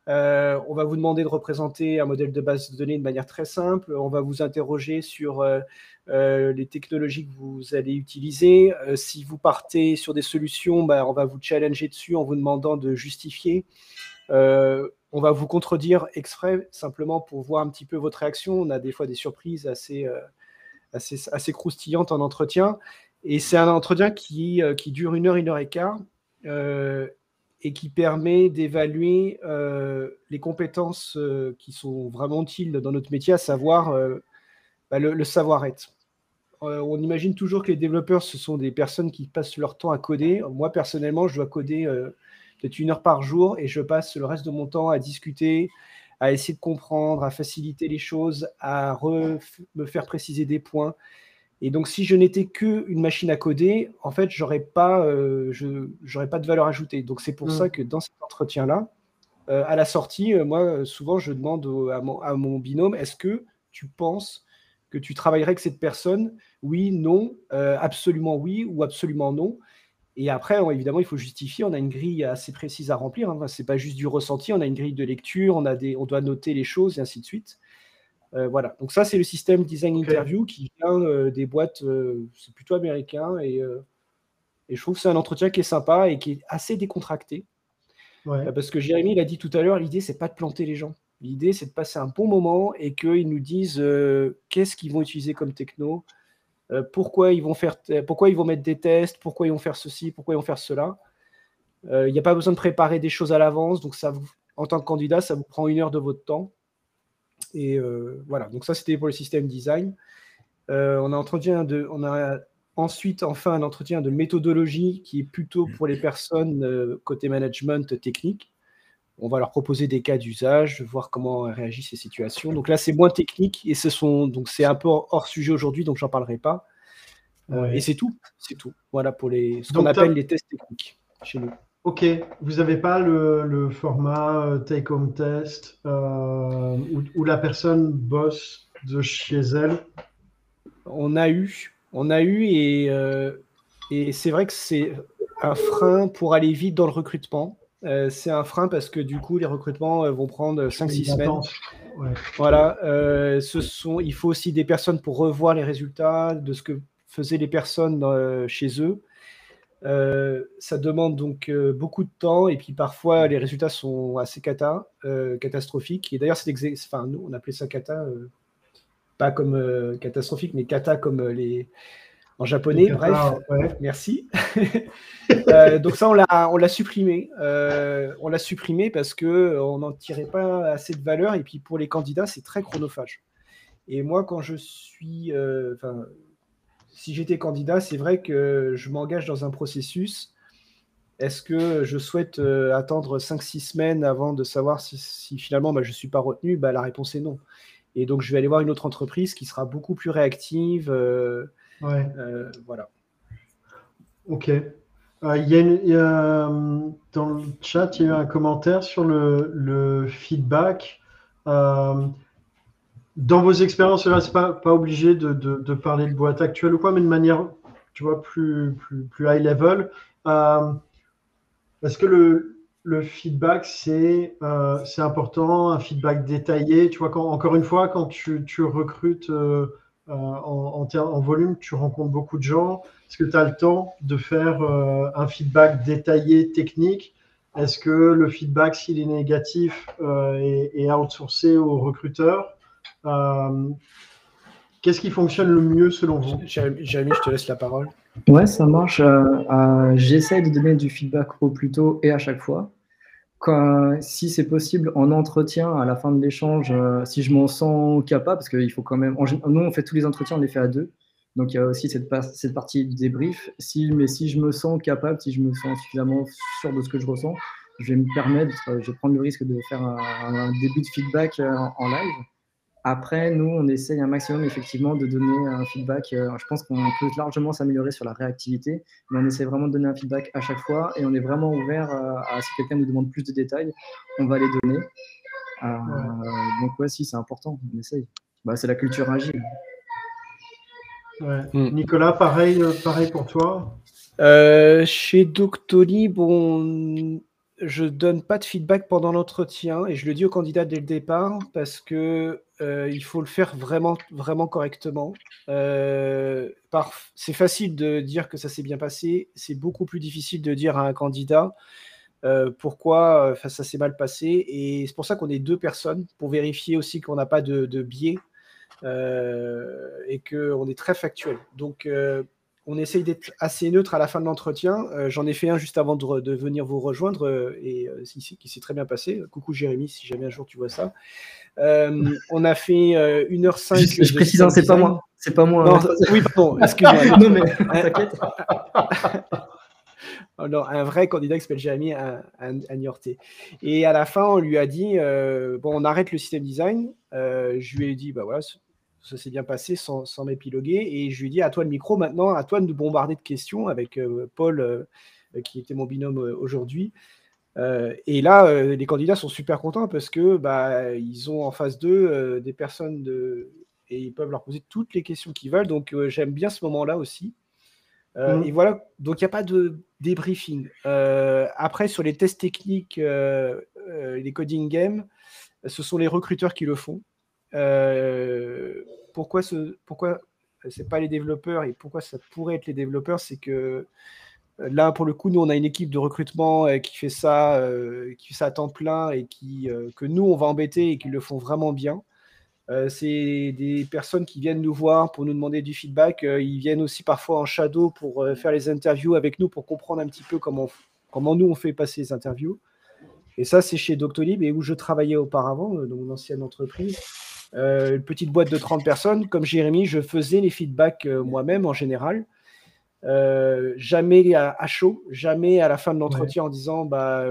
Euh, on va vous demander de représenter un modèle de base de données de manière très simple. On va vous interroger sur euh, les technologies que vous allez utiliser. si vous partez sur des solutions, bah, on va vous challenger dessus en vous demandant de justifier. on va vous contredire exprès simplement pour voir un petit peu votre réaction. On a des fois des surprises assez, assez, croustillante en entretien. Et c'est un entretien qui, euh, qui, dure une heure, une heure et quart, euh, et qui permet d'évaluer euh, les compétences qui sont vraiment utiles dans notre métier, à savoir bah, le, savoir-être. on imagine toujours que les développeurs, ce sont des personnes qui passent leur temps à coder. Moi, personnellement, je dois coder peut-être une heure par jour et je passe le reste de mon temps à discuter, à essayer de comprendre, à faciliter les choses, à me faire préciser des points. Et donc, si je n'étais qu'une machine à coder, en fait, j'aurais pas, euh, je pas de valeur ajoutée. Donc, c'est pour mm. ça que dans cet entretien-là, euh, à la sortie, euh, moi, souvent, je demande à, mon, à mon binôme, est-ce que tu penses que tu travaillerais avec cette personne Oui, non, absolument oui ou absolument non. Et après, évidemment, il faut justifier. On a une grille assez précise à remplir. Hein. Ce n'est pas juste du ressenti. On a une grille de lecture. On, a des, on doit noter les choses et ainsi de suite. Euh, voilà. Donc ça, c'est le système design interview qui vient euh, des boîtes. Euh, c'est plutôt américain et, et, je trouve que c'est un entretien qui est sympa et qui est assez décontracté. parce que Jérémy l'a dit tout à l'heure, l'idée c'est pas de planter les gens. L'idée c'est de passer un bon moment et qu'ils nous disent qu'est-ce qu'ils vont utiliser comme techno, euh, pourquoi, ils vont faire pourquoi ils vont mettre des tests, pourquoi ils vont faire ceci, pourquoi ils vont faire cela. Euh, il n'y a pas besoin de préparer des choses à l'avance, donc ça vous, en tant que candidat, ça vous prend une heure de votre temps. Et euh, voilà, donc ça c'était pour le système design. on, a entretien de, on a ensuite enfin un entretien de méthodologie qui est plutôt pour les personnes côté management technique. On va leur proposer des cas d'usage, voir comment réagissent ces situations. Donc là, c'est moins technique et ce sont donc c'est un peu hors sujet aujourd'hui, donc j'en parlerai pas. et c'est tout. C'est tout. Voilà pour les, ce qu'on appelle les tests techniques chez nous. Ok, vous n'avez pas le, format take-home test où, la personne bosse de chez elle? On a eu, on a eu et, et c'est vrai que c'est un frein pour aller vite dans le recrutement. Euh, c'est un frein parce que du coup, les recrutements euh, vont prendre 5-6 semaines. Voilà. Euh, ce sont, il faut aussi des personnes pour revoir les résultats de ce que faisaient les personnes chez eux. ça demande donc beaucoup de temps et puis parfois les résultats sont assez cata, catastrophiques. Et d'ailleurs, enfin, nous, on appelait ça cata, pas comme catastrophique, mais cata comme les, en japonais. Bref, merci. (laughs) Euh, donc ça, on l'a supprimé. Euh, on l'a supprimé parce que on n'en tirait pas assez de valeur. Et puis pour les candidats, c'est très chronophage. Et moi, quand je suis, euh, si j'étais candidat, c'est vrai que je m'engage dans un processus. Est-ce que je souhaite attendre 5-6 semaines avant de savoir si, finalement bah, je ne suis pas retenu? Bah, La réponse est non. Et donc, je vais aller voir une autre entreprise qui sera beaucoup plus réactive. Ouais. Euh, voilà. Ok. Euh, y a, dans le chat, il y a eu un commentaire sur le, feedback. Euh, dans vos expériences, là, c'est pas, pas obligé de, de, parler de boîte actuelle ou quoi, mais de manière, tu vois, plus, plus, plus high level. Est-ce que le, le feedback, c'est c'est important, un feedback détaillé? Tu vois, quand, encore une fois, quand tu, tu recrutes euh, en, en, volume, tu rencontres beaucoup de gens. Est-ce que tu as le temps de faire euh, un feedback détaillé, technique? Est-ce que le feedback, s'il est négatif, euh, est, outsourcé aux recruteurs Qu'est-ce qui fonctionne le mieux selon vous? Jérémy, je te laisse la parole. Ouais, ça marche. J'essaie de donner du feedback au plus tôt et à chaque fois si c'est possible, en entretien, à la fin de l'échange, euh, si je m'en sens capable, parce qu'il faut quand même. nous, on fait tous les entretiens, on les fait à deux. Donc, il y a aussi cette, partie du débrief. Mais si je me sens capable, si je me sens suffisamment sûr de ce que je ressens, je vais me permettre, je vais prendre le risque de faire un, début de feedback euh, en live. Après, nous, on essaye un maximum effectivement de donner un feedback. Euh, je pense qu'on peut largement s'améliorer sur la réactivité, mais on essaie vraiment de donner un feedback à chaque fois et on est vraiment ouvert euh, à, si quelqu'un nous demande plus de détails, on va les donner. Euh, donc, ouais, si, c'est important, on essaye. Bah, c'est la culture agile. Hmm. Nicolas, pareil, pareil pour toi? Chez Doctolib, on je donne pas de feedback pendant l'entretien et je le dis aux candidats dès le départ parce que euh, il faut le faire vraiment, vraiment correctement. Euh, c'est facile de dire que ça s'est bien passé, c'est beaucoup plus difficile de dire à un candidat euh, pourquoi ça s'est mal passé. Et c'est pour ça qu'on est deux personnes pour vérifier aussi qu'on n'a pas de, biais et qu'on est très factuel. Donc on essaye d'être assez neutre à la fin de l'entretien. Euh, j'en ai fait un juste avant de, venir vous rejoindre euh, et euh, qui s'est très bien passé. Coucou Jérémy, si jamais un jour tu vois ça. on a fait 1h05. Je, précise, hein, c'est pas moi. C'est pas moi. Hein. oui, pardon, excuse-moi. (laughs) non, mais (laughs) t'inquiète. Alors, un vrai candidat qui s'appelle Jérémy à, Et à la fin, on lui a dit bon, on arrête le système design. je lui ai dit bah voilà, ça s'est bien passé sans, m'épiloguer. Et je lui dit à toi le micro maintenant, à toi de nous bombarder de questions avec euh, Paul, euh, qui était mon binôme euh, aujourd'hui. et là, les candidats sont super contents parce que bah, ils ont en face d'eux des personnes de... et ils peuvent leur poser toutes les questions qu'ils veulent. Donc j'aime bien ce moment-là aussi. Mmh. Et voilà, donc il n'y a pas de débriefing. après, sur les tests techniques, les coding games, ce sont les recruteurs qui le font. Euh, pourquoi ce, pourquoi c'est pas les développeurs et pourquoi ça pourrait être les développeurs, c'est que euh, là, pour le coup, nous, on a une équipe de recrutement euh, qui fait ça, qui fait à temps plein et qui, que nous, on va embêter et qui le font vraiment bien. c'est des personnes qui viennent nous voir pour nous demander du feedback. ils viennent aussi parfois en shadow pour faire les interviews avec nous pour comprendre un petit peu comment, comment nous on fait passer les interviews. Et ça, c'est chez Doctolib et où je travaillais auparavant, dans mon ancienne entreprise. Euh, une petite boîte de 30 personnes. Comme Jérémy, je faisais les feedbacks euh, moi-même en général. Euh, jamais à, chaud, jamais à la fin de l'entretien en disant bah,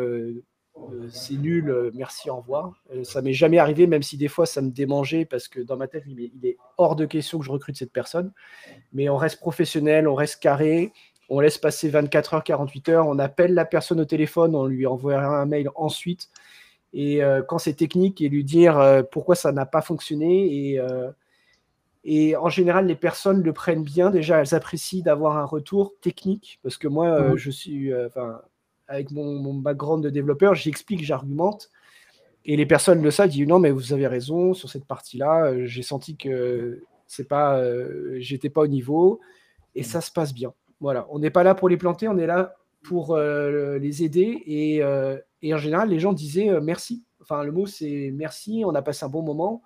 c'est nul, merci, au revoir. ça m'est jamais arrivé, même si des fois ça me démangeait parce que dans ma tête, il est, hors de question que je recrute cette personne. Mais on reste professionnel, on reste carré, on laisse passer 24 heures, 48 heures, on appelle la personne au téléphone, on lui envoie un mail ensuite. Et quand c'est technique, et lui dire pourquoi ça n'a pas fonctionné. Et, et en général, les personnes le prennent bien. Déjà, elles apprécient d'avoir un retour technique parce que moi, je suis, avec mon, background de développeur, j'explique, j'argumente. Et les personnes le savent, disent non, mais vous avez raison sur cette partie-là. Euh, j'ai senti que c'est pas, euh, j'étais pas au niveau, et ça se passe bien. Voilà, on n'est pas là pour les planter, on est là pour euh, les aider. Et, et, en général, les gens disaient merci. Enfin, le mot c'est merci. On a passé un bon moment.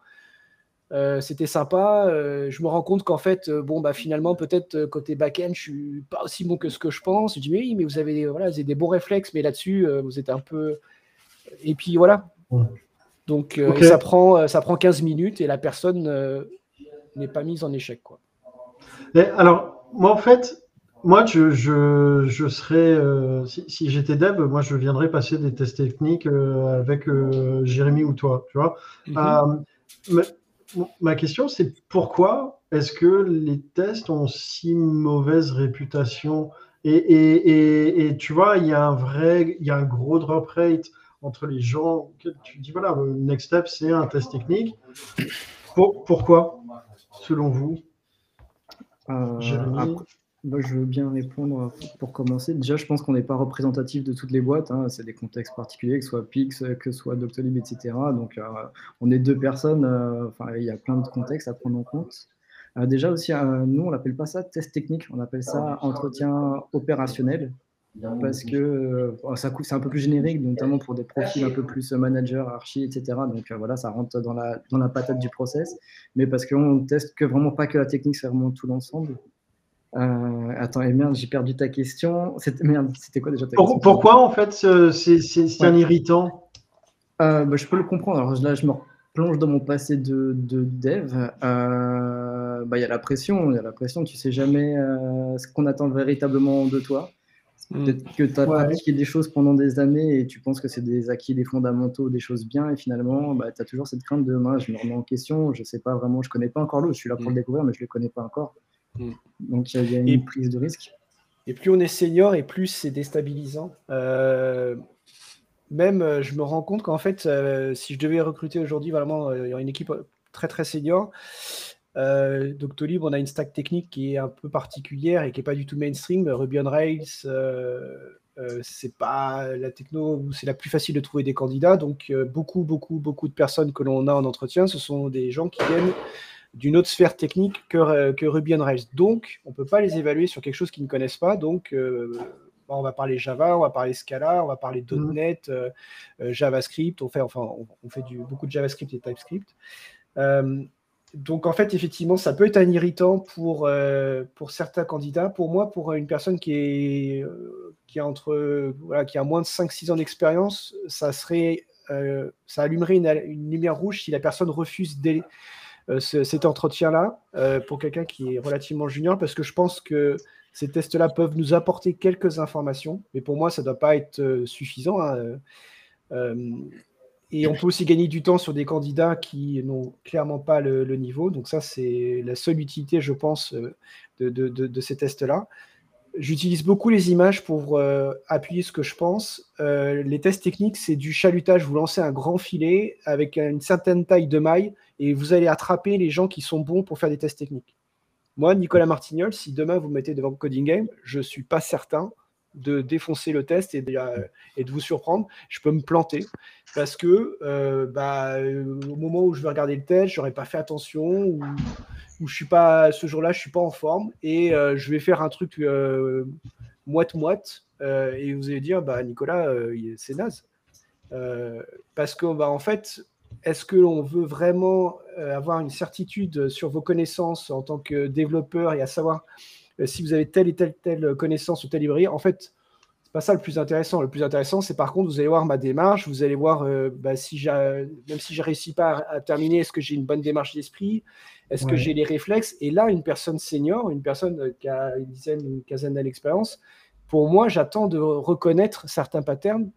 Euh, c'était sympa. Euh, je me rends compte qu'en fait, euh, bon, bah, finalement, peut-être côté back-end, je suis pas aussi bon que ce que je pense. Je dis, mais oui, mais vous avez, voilà, vous avez des bons réflexes, mais là-dessus, vous êtes un peu. Et puis voilà. Donc, ça, prend, ça prend 15 minutes et la personne n'est pas mise en échec. Quoi. alors, moi, en fait, moi, je, je, je serais, si, j'étais dev, moi, je viendrais passer des tests techniques avec Jérémy ou toi, tu vois. Mhm ma question, c'est pourquoi est-ce que les tests ont si mauvaise réputation? Et, tu vois, il y a un vrai, il y a un gros drop rate entre les gens. Tu dis voilà, le next step, c'est un test technique. pourquoi, selon vous je veux bien répondre pour commencer. Déjà, je pense qu'on n'est pas représentatif de toutes les boîtes. Hein. C'est des contextes particuliers, que ce soit Pix, que ce soit Doctolib, etc. Donc, euh, on est deux personnes. Euh, il y a plein de contextes à prendre en compte. Euh, déjà aussi, nous, on n'appelle pas ça test technique. On appelle ça entretien opérationnel parce que ça c'est un peu plus générique, notamment pour des profils un peu plus manager, archi, etc. Donc voilà, ça rentre dans la, dans la patate du process. Mais parce qu'on teste que vraiment pas que la technique, c'est vraiment tout l'ensemble. Euh, attends, et merde, j'ai perdu ta question. C'était, merde, c'était quoi déjà ta question Pourquoi en fait c'est, un irritant euh, bah, Je peux le comprendre. Alors là, je me plonge dans mon passé de, de dev. Euh, bah, il y a la pression, il y a la pression. Tu sais jamais ce qu'on attend véritablement de toi. Hmm. Peut-être que tu as pratiqué des choses pendant des années et tu penses que c'est des acquis, des fondamentaux, des choses bien, et finalement, bah, tu as toujours cette crainte de moi, je me remets en question, je sais pas vraiment, je connais pas encore l'eau, je suis là pour le hmm. découvrir, mais je le connais pas encore. Mm. Donc il y, a une prise de risque. Et plus on est senior et plus c'est déstabilisant. Euh, même, euh, je me rends compte qu'en fait, euh, si je devais recruter aujourd'hui vraiment a une équipe très très senior, Doctolib, on a une stack technique qui est un peu particulière et qui n'est pas du tout mainstream. Ruby on Rails, c'est pas la techno où c'est la plus facile de trouver des candidats. Donc beaucoup, beaucoup, beaucoup de personnes que l'on a en entretien, ce sont des gens qui viennent d'une autre sphère technique que, que, Ruby on Rails. Donc, on ne peut pas les évaluer sur quelque chose qu'ils ne connaissent pas. Donc, euh, on va parler Java, on va parler Scala, on va parler mm. .NET, euh, euh, JavaScript. On fait, enfin, on, fait du, beaucoup de JavaScript et TypeScript. donc, en fait, effectivement, ça peut être un irritant pour, pour certains candidats. Pour moi, pour une personne qui, est, qui, a, entre, voilà, qui a moins de 5-6 ans d'expérience, ça serait... ça allumerait une, une, lumière rouge si la personne refuse dès, euh, cet entretien-là euh, pour quelqu'un qui est relativement junior parce que je pense que ces tests-là peuvent nous apporter quelques informations, mais pour moi, ça ne doit pas être euh, suffisant. Hein, et on peut aussi gagner du temps sur des candidats qui n'ont clairement pas le, niveau. Donc ça, c'est la seule utilité, je pense, de, de ces tests-là. J'utilise beaucoup les images pour euh, appuyer ce que je pense. Euh, les tests techniques, c'est du chalutage. Vous lancez un grand filet avec une certaine taille de maille et vous allez attraper les gens qui sont bons pour faire des tests techniques. Moi, Nicolas Martignol, si demain vous mettez devant Coding Game, je ne suis pas certain de défoncer le test et de, euh, et de, vous surprendre. Je peux me planter parce que bah, au moment où je vais regarder le test, je n'aurais pas fait attention ou où je suis pas ce jour-là, je suis pas en forme et euh, je vais faire un truc euh, moite moite euh, et vous allez dire bah Nicolas c'est naze parce que bah en fait est-ce que l'on veut vraiment avoir une certitude sur vos connaissances en tant que développeur et à savoir si vous avez telle et telle telle connaissance ou telle librairie en fait pas ça le plus intéressant. Le plus intéressant, c'est par contre, vous allez voir ma démarche, vous allez voir euh, bah, si même si je réussis pas à, terminer, est-ce que j'ai une bonne démarche d'esprit, est-ce que j'ai les réflexes? Et là, une personne senior, une personne euh, qui a une dizaine, une quinzaine d'années d'expérience, pour moi, j'attends de reconnaître certains patterns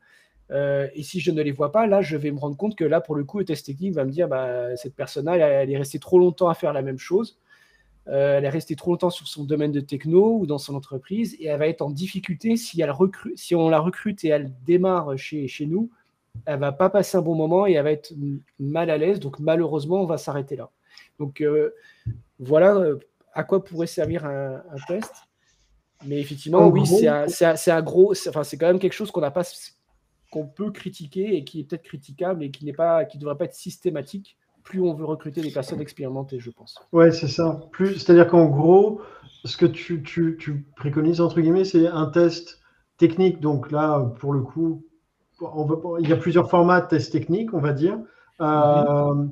et si je ne les vois pas, là, je vais me rendre compte que là, pour le coup, le test technique va me dire, bah, cette personne-là, elle, est restée trop longtemps à faire la même chose. Elle est restée trop longtemps sur son domaine de techno ou dans son entreprise et elle va être en difficulté si, elle recrute, si on la recrute et elle démarre chez, chez nous. Elle va pas passer un bon moment et elle va être mal à l'aise. Donc malheureusement, on va s'arrêter là. Donc voilà à quoi pourrait servir un, test. Mais effectivement, oui, c'est un, gros. Enfin, c'est quand même quelque chose qu'on n'a pas, qu'on peut critiquer et qui est peut-être critiquable et qui n'est pas, qui devrait pas être systématique. Plus on veut recruter des personnes expérimentées, je pense. Ouais, c'est ça. Plus, c'est-à-dire qu'en gros, ce que tu, tu, tu préconises entre guillemets, c'est un test technique. Donc là, pour le coup, on il y a plusieurs formats de tests techniques, on va dire. Euh,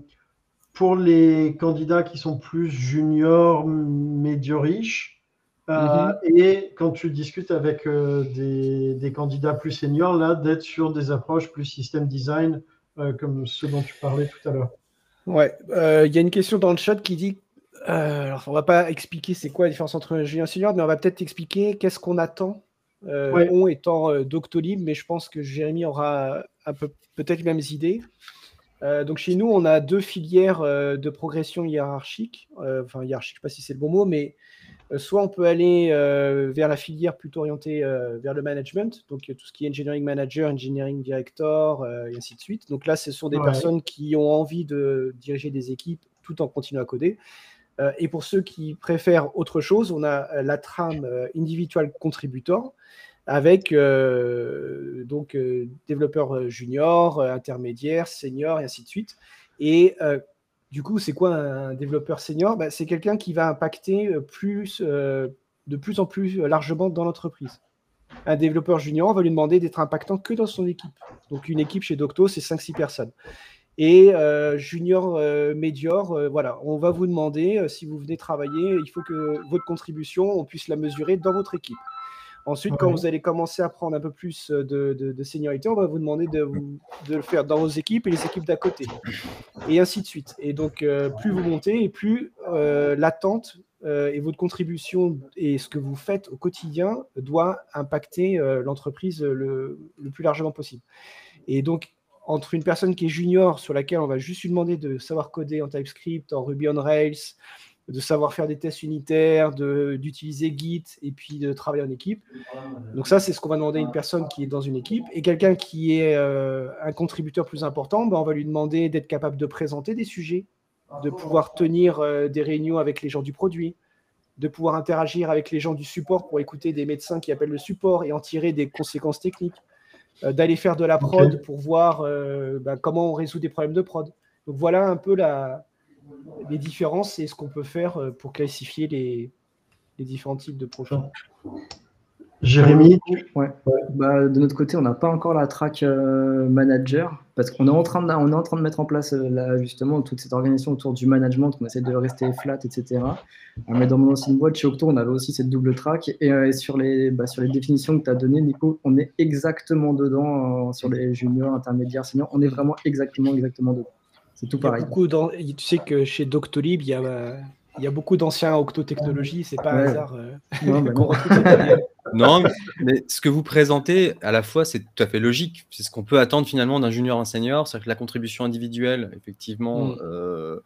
pour les candidats qui sont plus juniors, médio riches, euh, mhm. et quand tu discutes avec euh, des, candidats plus seniors, là, d'être sur des approches plus système design, comme ce dont tu parlais tout à l'heure. Ouais, il y a une question dans le chat qui dit alors, on va pas expliquer c'est quoi la différence entre junior et senior, mais on va peut-être expliquer qu'est-ce qu'on attend, on étant Doctolib, mais je pense que Jérémy aura un peu peut-être les mêmes idées. Euh, donc chez nous, on a deux filières euh, de progression hiérarchique. Euh, enfin, hiérarchique, je ne sais pas si c'est le bon mot, mais soit on peut aller vers la filière plutôt orientée vers le management, donc tout ce qui est engineering manager, engineering director, et ainsi de suite. Donc là, ce sont des personnes qui ont envie de diriger des équipes tout en continuant à coder. et pour ceux qui préfèrent autre chose, on a la trame individual contributor avec euh, donc euh, développeurs euh, juniors, intermédiaires, seniors et ainsi de suite. Et du coup, c'est quoi un développeur senior? Bah, C'est quelqu'un qui va impacter plus, de plus en plus largement dans l'entreprise. Un développeur junior, on va lui demander d'être impactant que dans son équipe. Donc une équipe chez Docto, c'est 5-6 personnes. Et junior, médior, voilà, on va vous demander, si vous venez travailler, il faut que votre contribution, on puisse la mesurer dans votre équipe. Ensuite, quand vous allez commencer à prendre un peu plus euh, de, de, seniorité, on va vous demander de, de, le faire dans vos équipes et les équipes d'à côté. Et ainsi de suite. Et donc, euh, plus vous montez et plus euh, l'attente et votre contribution et ce que vous faites au quotidien doit impacter l'entreprise le, le, plus largement possible. Et donc, entre une personne qui est junior, sur laquelle on va juste lui demander de savoir coder en TypeScript, en Ruby on Rails, de savoir faire des tests unitaires, d'utiliser Git et puis de travailler en équipe. Donc ça, c'est ce qu'on va demander à une personne qui est dans une équipe. Et quelqu'un qui est euh, un contributeur plus important, ben, on va lui demander d'être capable de présenter des sujets, de pouvoir tenir euh, des réunions avec les gens du produit, de pouvoir interagir avec les gens du support pour écouter des médecins qui appellent le support et en tirer des conséquences techniques, euh, d'aller faire de la prod pour voir ben, comment on résout des problèmes de prod. Donc voilà un peu la, les différences et ce qu'on peut faire euh, pour classifier les, les différents types de projets. Jérémy ouais. Bah, De notre côté, on n'a pas encore la track euh, manager parce qu'on est, en train de, on est en train de mettre en place euh, là, justement toute cette organisation autour du management. On essaie de rester flat, etc. Mais dans mon ancienne boîte, chez Octo, on avait aussi cette double track. Et, sur, les, bah, sur les définitions que tu as données, Nico, on est exactement dedans sur les juniors, intermédiaires, seniors. On est vraiment exactement, exactement dedans. C'est tout pareil. Beaucoup tu sais que chez Doctolib, il y a, il y a beaucoup d'anciens Octotechnologies, c'est pas un hasard. Euh, non, (laughs) (laughs) mais ce que vous présentez, à la fois, c'est tout à fait logique. C'est ce qu'on peut attendre finalement d'un junior à un senior, c'est-à-dire que la contribution individuelle, effectivement, mm. euh,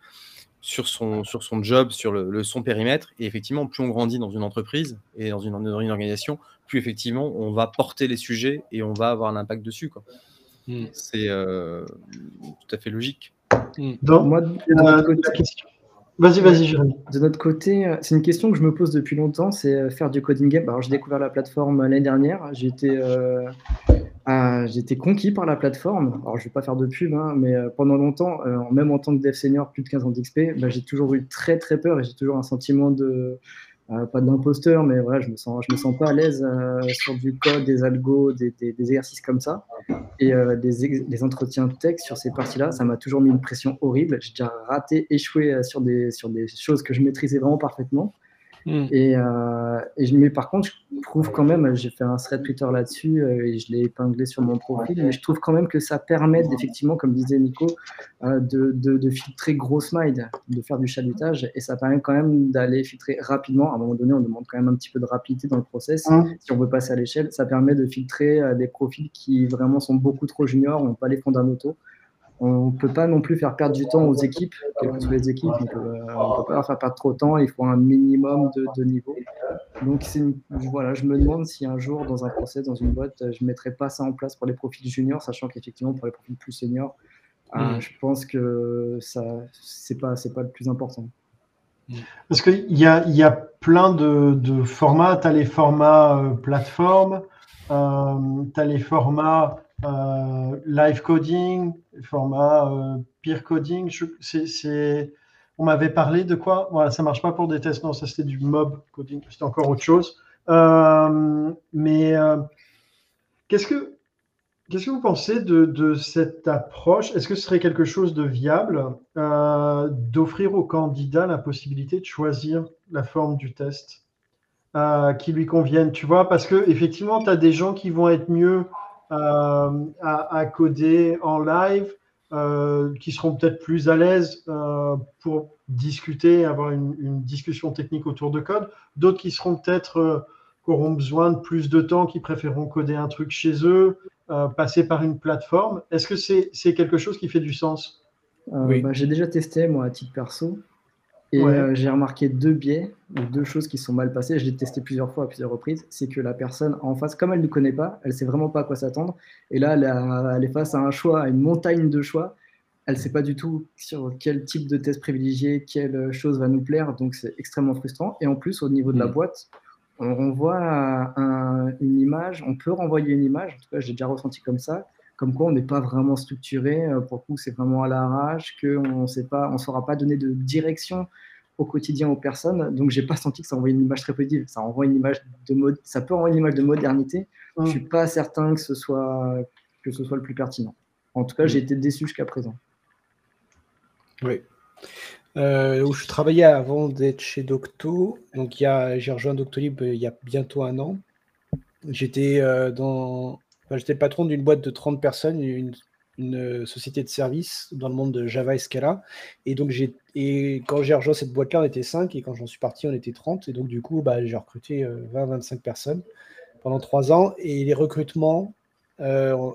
sur, son, sur son job, sur le, son périmètre, et effectivement, plus on grandit dans une entreprise et dans une, dans une organisation, plus effectivement, on va porter les sujets et on va avoir un impact dessus. Quoi. Mm. C'est euh, tout à fait logique. Moi, Vas-y, vas-y, Jérémy. De notre côté, euh, c'est une question que je me pose depuis longtemps, c'est euh, faire du coding game. Alors, j'ai découvert la plateforme l'année dernière. J'ai été, euh, conquis par la plateforme. Alors, je vais pas faire de pub, hein, mais pendant longtemps, même en tant que dev senior, plus de 15 ans d'XP, bah, j'ai toujours eu très, très peur et j'ai toujours un sentiment de, euh, pas d'imposteur, mais voilà, je me sens, je me sens pas à l'aise euh, sur du code, des algos, des, des, exercices comme ça. Et euh, des, entretiens texte sur ces parties-là, ça m'a toujours mis une pression horrible. J'ai déjà raté, échoué sur des, sur des choses que je maîtrisais vraiment parfaitement. Hmm. Et, euh, et, mais par contre, je trouve quand même, j'ai fait un thread Twitter là-dessus euh, et je l'ai épinglé sur mon profil, mais je trouve quand même que ça permet effectivement, comme disait Nico, euh, de, de, de, filtrer grosse mind, de faire du chalutage et ça permet quand même d'aller filtrer rapidement. À un moment donné, on demande quand même un petit peu de rapidité dans le process. Hmm. Si on veut passer à l'échelle, ça permet de filtrer des profils qui vraiment sont beaucoup trop juniors, n'ont pas les fondamentaux on ne peut pas non plus faire perdre du temps aux équipes, quelles que soient les équipes. On ne peut pas leur faire perdre trop de temps. Il faut un minimum de, niveau. Donc, voilà, je me demande si un jour, dans un procès, dans une boîte, je ne mettrais pas ça en place pour les profils juniors, sachant qu'effectivement, pour les profils plus seniors, euh, mm. je pense que ce n'est pas, pas le plus important. Parce qu'il y a, y a plein de, formats. Tu as les formats euh, plateforme, euh, tu as les formats euh, live coding, format euh, peer coding. c'est, on m'avait parlé de quoi? Voilà, ça marche pas pour des tests. Non, ça c'était du mob coding. C'était encore autre chose. Euh, mais qu'est-ce que Qu'est-ce que vous pensez de, cette approche? Est-ce que ce serait quelque chose de viable d'offrir aux candidats la possibilité de choisir la forme du test qui lui convienne? Tu vois, parce que effectivement, tu as des gens qui vont être mieux euh, à, coder en live, euh, qui seront peut-être plus à l'aise euh, pour discuter, avoir une, discussion technique autour de code. D'autres qui seront peut-être qui auront besoin de plus de temps, qui préféreront coder un truc chez eux, passer par une plateforme. Est-ce que c'est quelque chose qui fait du sens? Oui. Bah, j'ai déjà testé, moi, à titre perso. Et euh, j'ai remarqué deux biais, deux choses qui sont mal passées. Je l'ai testé plusieurs fois à plusieurs reprises. C'est que la personne en face, comme elle ne connaît pas, elle ne sait vraiment pas à quoi s'attendre. Et là, elle, est face à un choix, à une montagne de choix. Elle ne sait pas du tout sur quel type de test privilégié, quelle chose va nous plaire. Donc, c'est extrêmement frustrant. Et en plus, au niveau de la mm. boîte, on renvoie une image. On peut renvoyer une image. En tout cas, j'ai déjà ressenti comme ça comme quoi on n'est pas vraiment structuré. Euh, pour le coup, c'est vraiment à l'arrache, qu'on ne pas, on saura pas donner de direction au quotidien aux personnes. Donc, j'ai pas senti que ça envoie une image très positive. Ça envoie une image de mode, ça peut envoyer une image de modernité. Je Je suis pas certain que ce soit que ce soit le plus pertinent. En tout cas, j'ai été déçu jusqu'à présent. Oui. Euh, où je travaillais avant d'être chez Docto. Donc, j'ai rejoint Doctolib euh, il y a bientôt un an. J'étais dans j'étais le patron d'une boîte de 30 personnes, une, euh, société de services dans le monde de Java et Scala. Et donc, j'ai, et quand j'ai rejoint cette boîte-là, on était 5, et quand j'en suis parti, on était 30. Et donc, du coup, bah, j'ai recruté 20-25 euh, personnes pendant 3 ans. Et les recrutements, euh,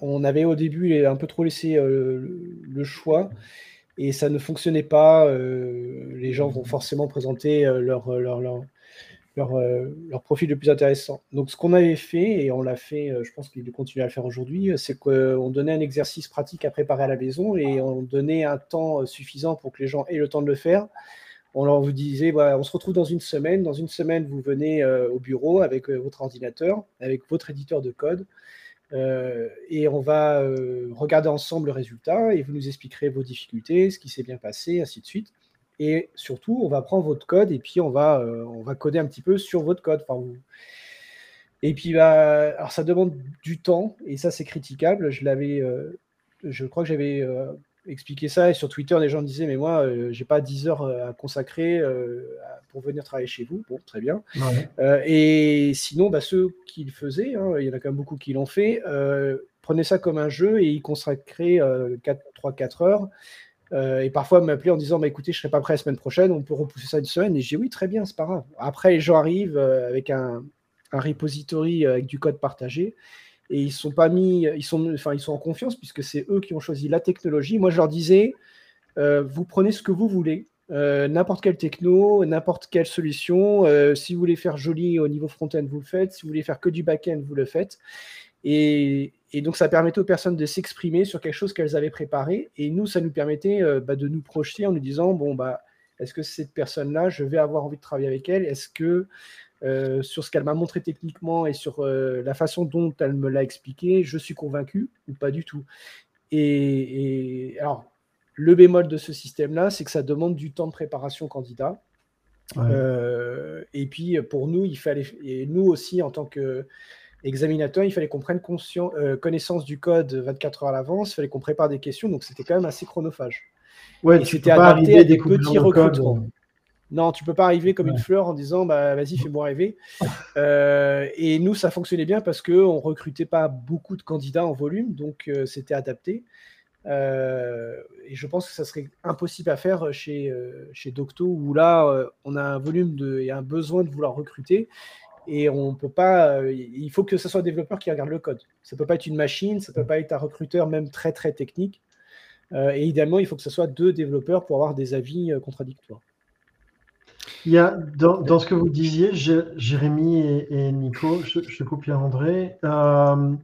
on avait au début un peu trop laissé le choix et ça ne fonctionnait pas. les gens vont forcément présenter leur, leur, leur, euh, leur, profil le plus intéressant. Donc, ce qu'on avait fait, et on l'a fait, euh, je pense qu'il continue à le faire aujourd'hui, euh, c'est qu'on donnait un exercice pratique à préparer à la maison et on donnait un temps suffisant pour que les gens aient le temps de le faire. On leur disait, on se retrouve dans une semaine. Dans une semaine, vous venez au bureau avec votre ordinateur, avec votre éditeur de code. et on va regarder ensemble le résultat et vous nous expliquerez vos difficultés, ce qui s'est bien passé, ainsi de suite. Et surtout, on va prendre votre code et puis on va, euh, on va coder un petit peu sur votre code. Enfin, Et puis, bah, alors ça demande du temps et ça, c'est critiquable. Je l'avais, euh, je crois que j'avais euh, expliqué ça et sur Twitter, les gens disaient, mais moi, j'ai pas 10 heures à consacrer pour venir travailler chez vous. Bon, très bien. et sinon, bah, ceux qui le faisaient, hein, il y en a quand même beaucoup qui l'ont fait, prenaient ça comme un jeu et y consacraient 3-4 heures. Euh, et parfois m'appeler en disant bah, écoutez, je ne serai pas prêt la semaine prochaine, on peut repousser ça une semaine. Et j'ai oui, très bien, c'est pas grave. Après, les gens arrivent euh, avec un, un, repository euh, avec du code partagé et ils sont pas mis, ils sont, enfin, ils sont en confiance puisque c'est eux qui ont choisi la technologie. Moi, je leur disais vous prenez ce que vous voulez, n'importe quelle techno, n'importe quelle solution. si vous voulez faire joli au niveau front-end, vous le faites. Si vous voulez faire que du back-end, vous le faites. Et, et donc, ça permettait aux personnes de s'exprimer sur quelque chose qu'elles avaient préparé. Et nous, ça nous permettait euh, bah, de nous projeter en nous disant, bon, bah, est-ce que cette personne-là, je vais avoir envie de travailler avec elle? Est-ce que euh, sur ce qu'elle m'a montré techniquement et sur euh, la façon dont elle me l'a expliqué, je suis convaincu ou pas du tout? Et, alors, le bémol de ce système-là, c'est que ça demande du temps de préparation candidat. et puis, pour nous, il fallait, et nous aussi, en tant que examinateur, il fallait qu'on prenne euh, connaissance du code 24 heures à l'avance, il fallait qu'on prépare des questions, donc c'était quand même assez chronophage. Ouais, c'était adapté à des petits recrutements. Non, tu peux pas arriver comme une fleur en disant bah, vas-y, fais-moi rêver. (laughs) Euh, et nous, ça fonctionnait bien parce qu'on ne recrutait pas beaucoup de candidats en volume, donc euh, c'était adapté. Euh, et je pense que ça serait impossible à faire chez, chez Docto, où là, on a un volume de, et un besoin de vouloir recruter. Et on peut pas. il faut que ce soit un développeur qui regarde le code. Ça peut pas être une machine, ça peut pas être un recruteur, même très très technique. et idéalement, il faut que ce soit deux développeurs pour avoir des avis contradictoires. Il y a, dans, ce que vous disiez, Jérémy et, Nico, je, je coupe euh,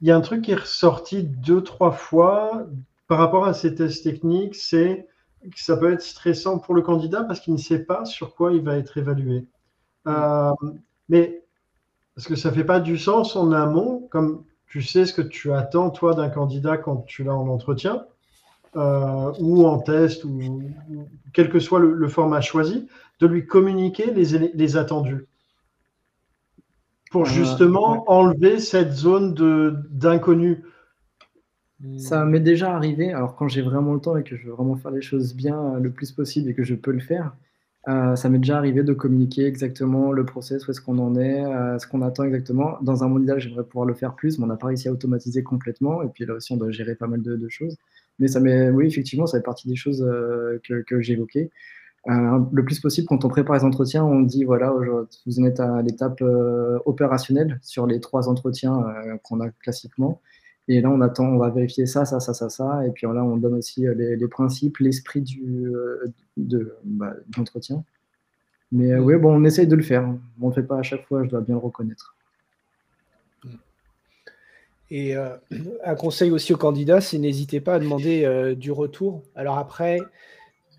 il y a un truc qui est ressorti deux, trois fois par rapport à ces tests techniques, c'est que ça peut être stressant pour le candidat parce qu'il ne sait pas sur quoi il va être évalué. Euh, mais parce que ça ne fait pas du sens en amont, comme tu sais ce que tu attends, toi, d'un candidat quand tu l'as en entretien. Euh, ou en test, ou, quel que soit le, format choisi, de lui communiquer les, les attendus. Pour euh, justement enlever cette zone d'inconnu. Ça m'est déjà arrivé, alors quand j'ai vraiment le temps et que je veux vraiment faire les choses bien le plus possible et que je peux le faire, euh, ça m'est déjà arrivé de communiquer exactement le process, où est-ce qu'on en est, ce qu'on attend exactement. Dans un monde idéal, j'aimerais pouvoir le faire plus, mais on n'a pas réussi à automatiser complètement. Et puis là aussi, on doit gérer pas mal de, choses. Mais ça oui, effectivement, ça fait partie des choses euh, que, que j'évoquais. Euh, le plus possible, quand on prépare les entretiens, on dit voilà, vous en êtes à l'étape euh, opérationnelle sur les trois entretiens qu'on a classiquement. Et là, on attend, on va vérifier ça, ça, ça, ça, ça. Et puis là, on donne aussi les, principes, l'esprit du de, bah. Mais oui, bon, on essaye de le faire. On ne le fait pas à chaque fois, je dois bien le reconnaître. Et euh, (clears throat) un conseil aussi aux candidats, c'est n'hésitez pas à demander euh, du retour. Alors après,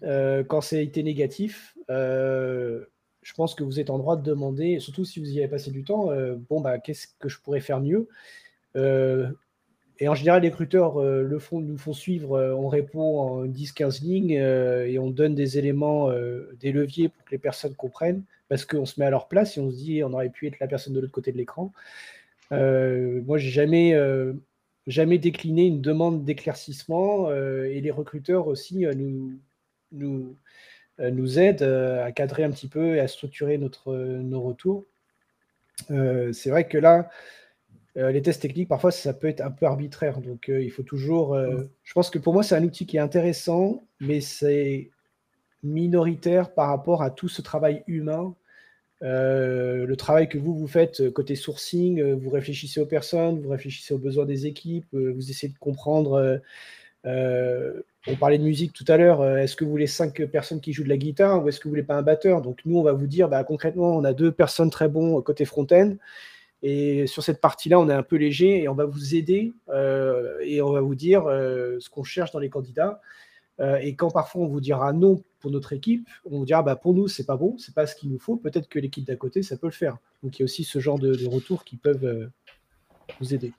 euh, quand c'est été négatif, je pense que vous êtes en droit de demander, surtout si vous y avez passé du temps, bon, bah, qu'est-ce que je pourrais faire mieux? Et en général, les recruteurs font, nous font suivre, on répond en 10-15 lignes et on donne des éléments, des leviers pour que les personnes comprennent, parce qu'on se met à leur place et on se dit, on aurait pu être la personne de l'autre côté de l'écran. Euh, moi, j'ai jamais, euh, jamais décliné une demande d'éclaircissement euh, et les recruteurs aussi nous, nous, nous aident à cadrer un petit peu et à structurer notre, nos retours. c'est vrai que là, les tests techniques, parfois, ça peut être un peu arbitraire. Donc, il faut toujours. je pense que pour moi, c'est un outil qui est intéressant, mais c'est minoritaire par rapport à tout ce travail humain euh, le travail que vous, vous faites euh, côté sourcing, euh, vous réfléchissez aux personnes, vous réfléchissez aux besoins des équipes, vous essayez de comprendre. on parlait de musique tout à l'heure. Est-ce que vous voulez cinq personnes qui jouent de la guitare ou est-ce que vous voulez pas un batteur? Donc nous, on va vous dire, bah, concrètement, on a deux personnes très bons côté front-end. Et sur cette partie-là, on est un peu léger et on va vous aider et on va vous dire ce qu'on cherche dans les candidats. Euh, et quand parfois on vous dira non pour notre équipe, on vous dira bah, pour nous c'est pas bon, c'est pas ce qu'il nous faut. Peut-être que l'équipe d'à côté ça peut le faire. Donc il y a aussi ce genre de, retours qui peuvent euh, vous aider.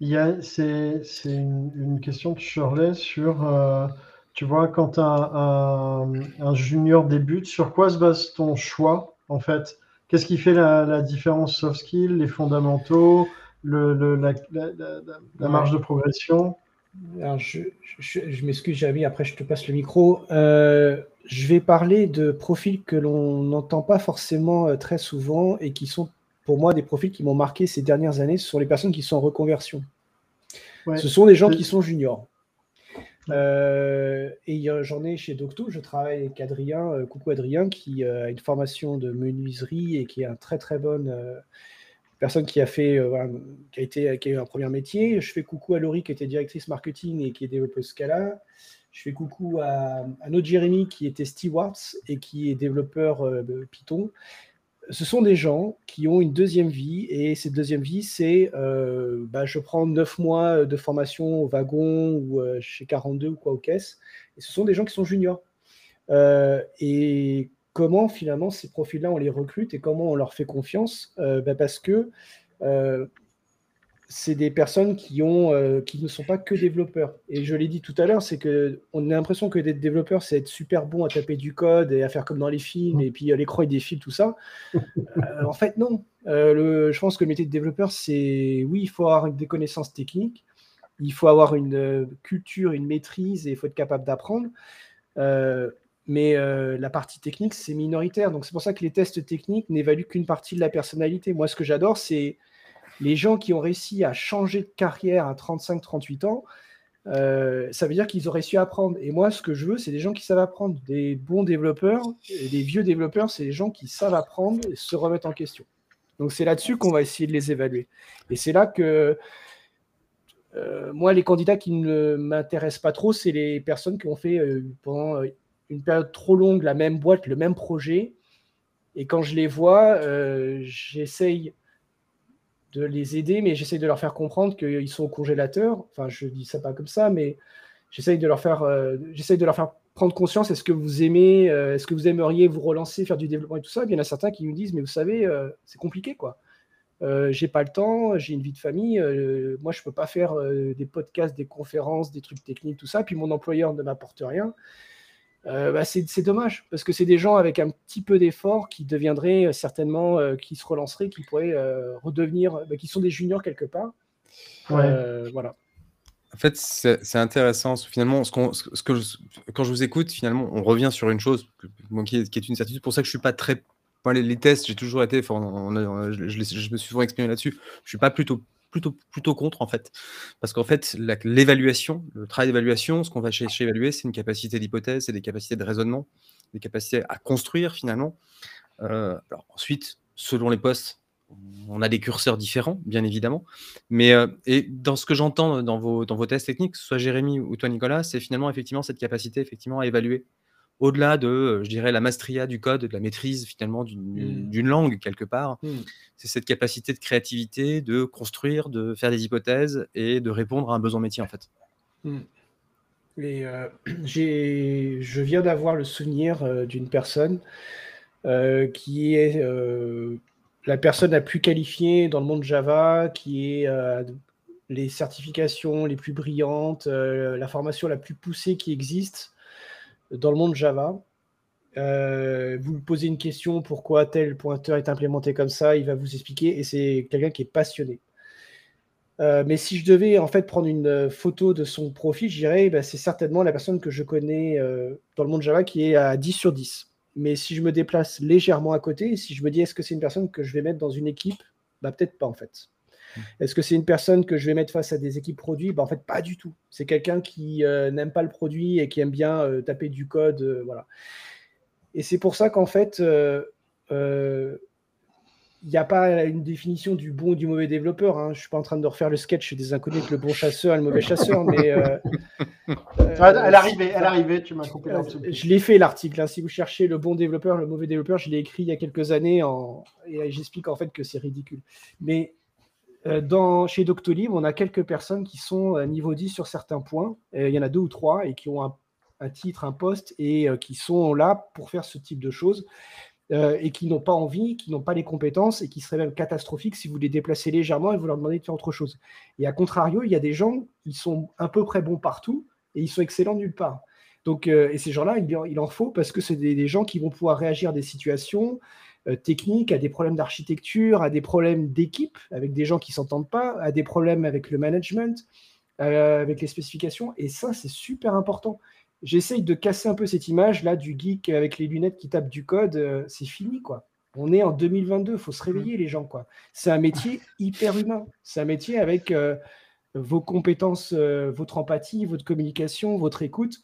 C'est une, question de Shirley sur, euh, tu vois, quand un, junior débute, sur quoi se base ton choix en fait? Qu'est-ce qui fait la, différence soft skills, les fondamentaux, le, la, marge de progression? Alors, je, je, m'excuse, Jérémy, après je te passe le micro. Euh, je vais parler de profils que l'on n'entend pas forcément euh, très souvent et qui sont pour moi des profils qui m'ont marqué ces dernières années. Ce sont les personnes qui sont en reconversion. Ce sont des gens qui sont juniors. Euh, et j'en ai chez Docto, je travaille avec Adrien, coucou Adrien, qui a une formation de menuiserie et qui est un très très bonne personne qui a fait, euh, qui a été, qui a eu un premier métier. Je fais coucou à Laurie qui était directrice marketing et qui est développeuse Scala. Je fais coucou à, notre Jérémy qui était stewards et qui est développeur euh, Python. Ce sont des gens qui ont une deuxième vie et cette deuxième vie, c'est euh, bah, je prends neuf mois de formation au wagon ou chez 42 ou quoi au caisse. Et ce sont des gens qui sont juniors. et comment finalement ces profils-là, on les recrute et comment on leur fait confiance? Euh, bah, Parce que euh, c'est des personnes qui, ont, euh, qui ne sont pas que développeurs. Et je l'ai dit tout à l'heure, c'est qu'on a l'impression que d'être développeur, c'est être super bon à taper du code et à faire comme dans les films, et puis l'écran il défile, tout ça. en fait, non. Le, je pense que le métier de développeur, c'est oui, il faut avoir des connaissances techniques, il faut avoir une culture, une maîtrise, et il faut être capable d'apprendre mais la partie technique, c'est minoritaire. Donc c'est pour ça que les tests techniques n'évaluent qu'une partie de la personnalité. Moi, ce que j'adore, c'est les gens qui ont réussi à changer de carrière à 35-38 ans. ça veut dire qu'ils auraient su apprendre. Et moi, ce que je veux, c'est des gens qui savent apprendre. Des bons développeurs, des vieux développeurs, c'est des gens qui savent apprendre et se remettre en question. Donc c'est là-dessus qu'on va essayer de les évaluer. Et c'est là que euh, moi, les candidats qui ne m'intéressent pas trop, c'est les personnes qui ont fait euh, pendant euh, une période trop longue la même boîte, le même projet. Et quand je les vois, j'essaye de les aider, mais j'essaye de leur faire comprendre qu'ils sont au congélateur. Enfin, je dis ça pas comme ça, mais j'essaye de leur faire, j'essaye de leur faire prendre conscience. Est-ce que vous aimez, est-ce que vous aimeriez vous relancer, faire du développement et tout ça? Il y en a certains qui me disent, mais vous savez, c'est compliqué, quoi. Euh, j'ai pas le temps, j'ai une vie de famille, euh, moi je peux pas faire euh, des podcasts, des conférences, des trucs techniques, tout ça, puis mon employeur ne m'apporte rien. Bah, c'est dommage, parce que c'est des gens avec un petit peu d'effort qui deviendraient certainement, qui se relanceraient, qui pourraient redevenir, bah, qui sont des juniors quelque part. voilà. En fait, c'est intéressant. Finalement, ce, ce que quand je vous écoute, finalement, on revient sur une chose qui, est, qui, est, une certitude. pour ça que je suis pas très les, tests, j'ai toujours été, je, me suis souvent exprimé là-dessus. Je suis pas plutôt, plutôt, contre en fait, parce qu'en fait, l'évaluation, le travail d'évaluation, ce qu'on va chercher à évaluer, c'est une capacité d'hypothèse, c'est des capacités de raisonnement, des capacités à construire finalement. Euh, alors ensuite, selon les postes, on a des curseurs différents, bien évidemment. Mais euh, et dans ce que j'entends dans vos, dans vos tests techniques, soit Jérémy ou toi Nicolas, c'est finalement effectivement cette capacité effectivement à évaluer au-delà de, euh, je dirais, la maestria du code, de la maîtrise finalement d'une mmh. langue quelque part. Mmh. C'est cette capacité de créativité, de construire, de faire des hypothèses et de répondre à un besoin métier en fait. Mmh. Et euh, (clears throat) je viens d'avoir le souvenir euh, d'une personne qui est la personne la plus qualifiée dans le monde Java, qui est les certifications les plus brillantes, la formation la plus poussée qui existe dans le monde Java. Euh, vous lui posez une question, pourquoi tel pointeur est implémenté comme ça, il va vous expliquer, et c'est quelqu'un qui est passionné. Euh, mais si je devais en fait prendre une photo de son profil, je dirais bah, c'est certainement la personne que je connais euh, dans le monde Java qui est à 10 sur 10. Mais si je me déplace légèrement à côté, si je me dis est-ce que c'est une personne que je vais mettre dans une équipe, bah, peut-être pas en fait. Mmh. Est-ce que c'est une personne que je vais mettre face à des équipes produits? Bah, En fait, pas du tout. C'est quelqu'un qui euh, n'aime pas le produit et qui aime bien euh, taper du code. Euh, voilà. Et c'est pour ça qu'en fait, il n'y a pas une définition du bon ou du mauvais développeur. Hein. Je ne suis pas en train de refaire le sketch des inconnus avec le bon chasseur et le mauvais chasseur, mais. (laughs) elle arrivait, elle arrivait, tu m'as coupé Je l'ai fait l'article. Hein. Si vous cherchez le bon développeur, le mauvais développeur, je l'ai écrit il y a quelques années en... et j'explique en fait que c'est ridicule. Mais euh, dans, chez Doctolib, on a quelques personnes qui sont à niveau 10 sur certains points. il y en a deux ou trois et qui ont un, titre, un poste et euh, qui sont là pour faire ce type de choses euh, et qui n'ont pas envie, qui n'ont pas les compétences et qui seraient même catastrophiques si vous les déplacez légèrement et vous leur demandez de faire autre chose. Et à contrario, il y a des gens qui sont à peu près bons partout et ils sont excellents nulle part. Donc, et ces gens-là, il, en faut parce que c'est des, des, gens qui vont pouvoir réagir à des situations, euh, techniques, à des problèmes d'architecture, à des problèmes d'équipe avec des gens qui s'entendent pas, à des problèmes avec le management, euh, avec les spécifications. Et ça, c'est super important. J'essaye de casser un peu cette image là du geek avec les lunettes qui tape du code. Euh, c'est fini, quoi. On est en 2022, il faut se réveiller, les gens, quoi. C'est un métier (laughs) hyper humain. C'est un métier avec vos compétences, votre empathie, votre communication, votre écoute.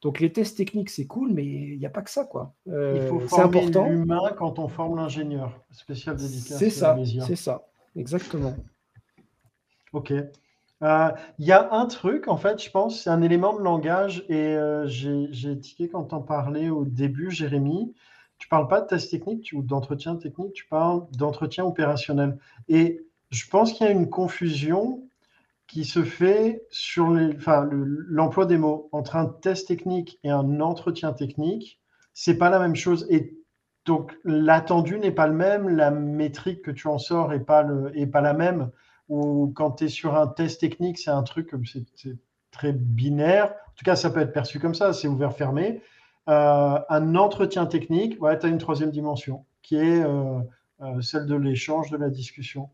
Donc les tests techniques, c'est cool, mais il n'y a pas que ça, quoi. Euh, il faut former l'humain quand on forme l'ingénieur. Spécial dédicace. C'est ça, c'est ça, exactement. Ok. Euh, il y a un truc, en fait, je pense, c'est un élément de langage, et euh, j'ai tiqué quand on parlais au début, Jérémy. Tu parles pas de test technique ou d'entretien technique, tu parles d'entretien opérationnel. Et je pense qu'il y a une confusion qui se fait sur l'emploi des mots entre un test technique et un entretien technique, c'est pas la même chose. Et donc l'attendu n'est pas le même, la métrique que tu en sors n'est pas, la même. Ou quand tu es sur un test technique, c'est un truc, c'est très binaire. En tout cas, ça peut être perçu comme ça, c'est ouvert-fermé. Euh, un entretien technique, tu as une troisième dimension qui est euh, euh, celle de l'échange, de la discussion.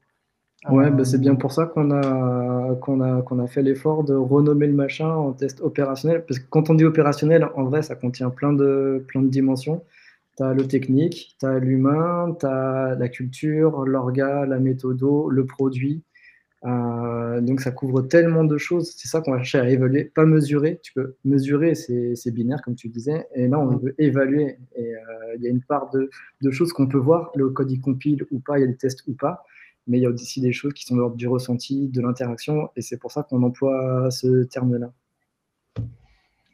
Ouais, bah, c'est bien pour ça qu'on a, qu'on a, qu'on a fait l'effort de renommer le machin en test opérationnel. Parce que quand on dit opérationnel, en vrai, ça contient plein de, plein de dimensions. Tu as le technique, tu as l'humain, tu as la culture, l'orga, la méthodo, le produit. Euh, donc ça couvre tellement de choses. C'est ça qu'on va chercher à évaluer, pas mesurer. Tu peux mesurer, c'est binaire comme tu disais. Et là, on veut évaluer. Et euh, il y a une part de, de choses qu'on peut voir. Le code il compile ou pas, il y a des tests ou pas mais il y a aussi des choses qui sont de l'ordre du ressenti, de l'interaction, et c'est pour ça qu'on emploie ce terme-là.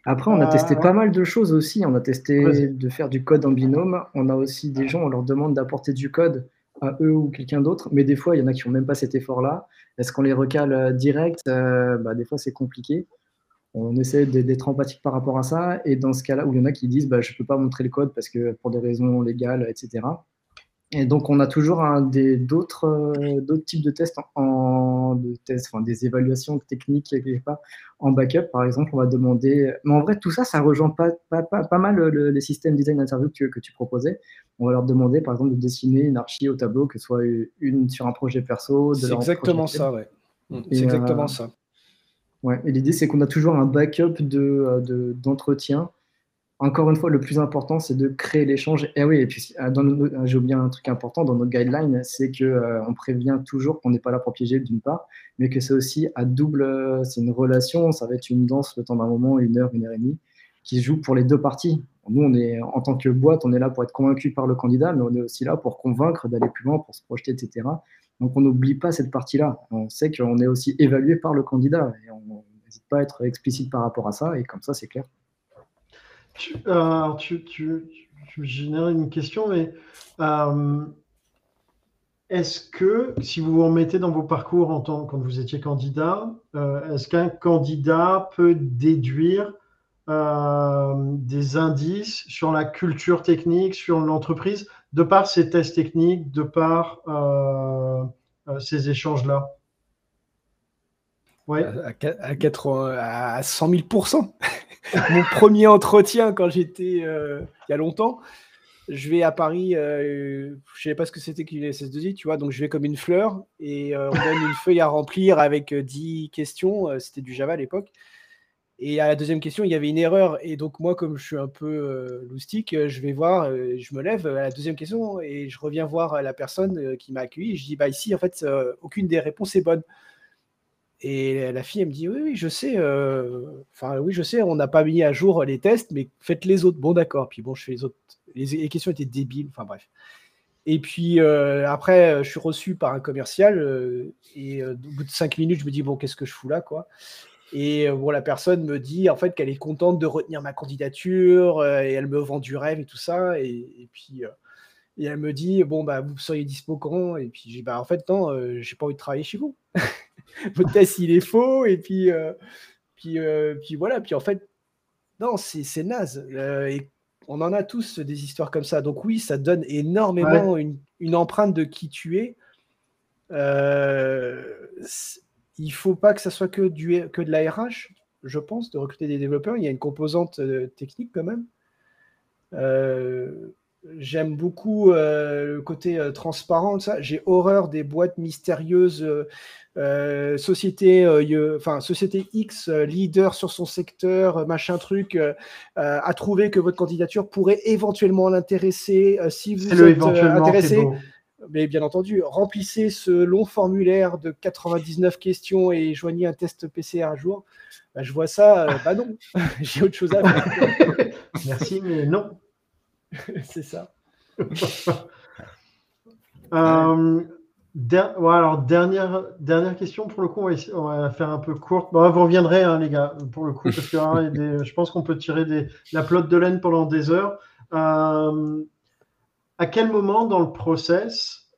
Après, on a testé euh, pas mal de choses aussi. On a testé de faire du code en binôme. On a aussi des gens, on leur demande d'apporter du code à eux ou quelqu'un d'autre, mais des fois, il y en a qui n'ont même pas cet effort-là. Est-ce qu'on les recale euh, direct? Euh, bah, Des fois, c'est compliqué. On essaie d'être empathique par rapport à ça. Et dans ce cas-là, où il y en a qui disent bah, je ne peux pas montrer le code parce que pour des raisons légales, etc. Et donc, on a toujours euh, d'autres types de tests, en, de tests enfin, des évaluations techniques pas, en backup. Par exemple, on va demander. Mais en vrai, tout ça, ça rejoint pas, pas, pas, mal les systèmes design interview que, que, tu proposais. On va leur demander, par exemple, de dessiner une archi au tableau, que ce soit une sur un projet perso. C'est exactement ça, ouais. Mm, c'est exactement euh, ça. Ouais. Et l'idée, c'est qu'on a toujours un backup d'entretien. De, d'entretien encore une fois, le plus important, c'est de créer l'échange. Et oui, et puis euh, j'ai oublié un truc important dans nos guidelines, c'est qu'on euh, on prévient toujours qu'on n'est pas là pour piéger d'une part, mais que c'est aussi à double, c'est une relation, ça va être une danse le temps d'un moment, une heure, une heure et demie, qui se joue pour les deux parties. Nous, on est en tant que boîte, on est là pour être convaincu par le candidat, mais on est aussi là pour convaincre d'aller plus loin, pour se projeter, etc. Donc on n'oublie pas cette partie-là. On sait qu'on est aussi évalué par le candidat et on n'hésite pas à être explicite par rapport à ça, et comme ça, c'est clair. Tu, euh, tu, une question, mais euh, est-ce que, si vous vous remettez dans vos parcours en tant, quand vous étiez candidat, euh, est-ce qu'un candidat peut déduire des indices sur la culture technique, sur l'entreprise, de par ces tests techniques, de par ces échanges-là? Ouais. À, à, à 100 000 (laughs) mon premier entretien quand j'étais euh, il y a longtemps. Je vais à Paris, euh, je ne savais pas ce que c'était qu'une SS2I, tu vois, donc je vais comme une fleur et euh, on donne une feuille à remplir avec 10 questions, c'était du Java à l'époque. Et à la deuxième question, il y avait une erreur. Et donc, moi, comme je suis un peu loustique, je vais voir, je me lève à la deuxième question et je reviens voir la personne qui m'a accueilli. Je dis, bah ici, en fait, aucune des réponses est bonne. Et la fille, elle me dit Oui, oui, je sais. Euh, enfin, oui, je sais, on n'a pas mis à jour les tests, mais faites les autres. Bon, d'accord. Puis bon, je fais les autres. Les, questions étaient débiles. Enfin, bref. Et puis euh, après, je suis reçu par un commercial. Euh, et au bout de cinq minutes, je me dis Bon, qu'est-ce que je fous là, quoi? Et bon, la personne me dit en fait qu'elle est contente de retenir ma candidature et elle me vend du rêve et tout ça. Et, puis, et elle me dit Bon, bah, vous seriez dispo quand? Et puis, j'ai bah, en fait, non, j'ai pas envie de travailler chez vous. (laughs) (laughs) votre test il est faux et puis euh, puis euh, puis voilà puis en fait non c'est naze. Euh, et on en a tous des histoires comme ça. Donc oui ça donne énormément une, une, empreinte de qui tu es. Il faut pas que ça soit que du que de la RH je pense de recruter des développeurs. Il y a une composante technique quand même. J'aime beaucoup le côté transparent ça. J'ai horreur des boîtes mystérieuses euh, société, euh, enfin société X, euh, leader sur son secteur, machin truc, a trouvé que votre candidature pourrait éventuellement l'intéresser. si vous êtes intéressé, mais bien entendu, remplissez ce long formulaire de 99 questions et joignez un test PCR à jour. Bah, je vois ça, (laughs) bah non, (laughs) j'ai autre chose à faire. (laughs) Merci, mais non. C'est ça. Dernière, dernière question, pour le coup, on va, faire un peu courte. Bon, vous reviendrez, hein, les gars, pour le coup, parce que hein, je pense qu'on peut tirer des, la plotte de laine pendant des heures. Euh, à quel moment dans le process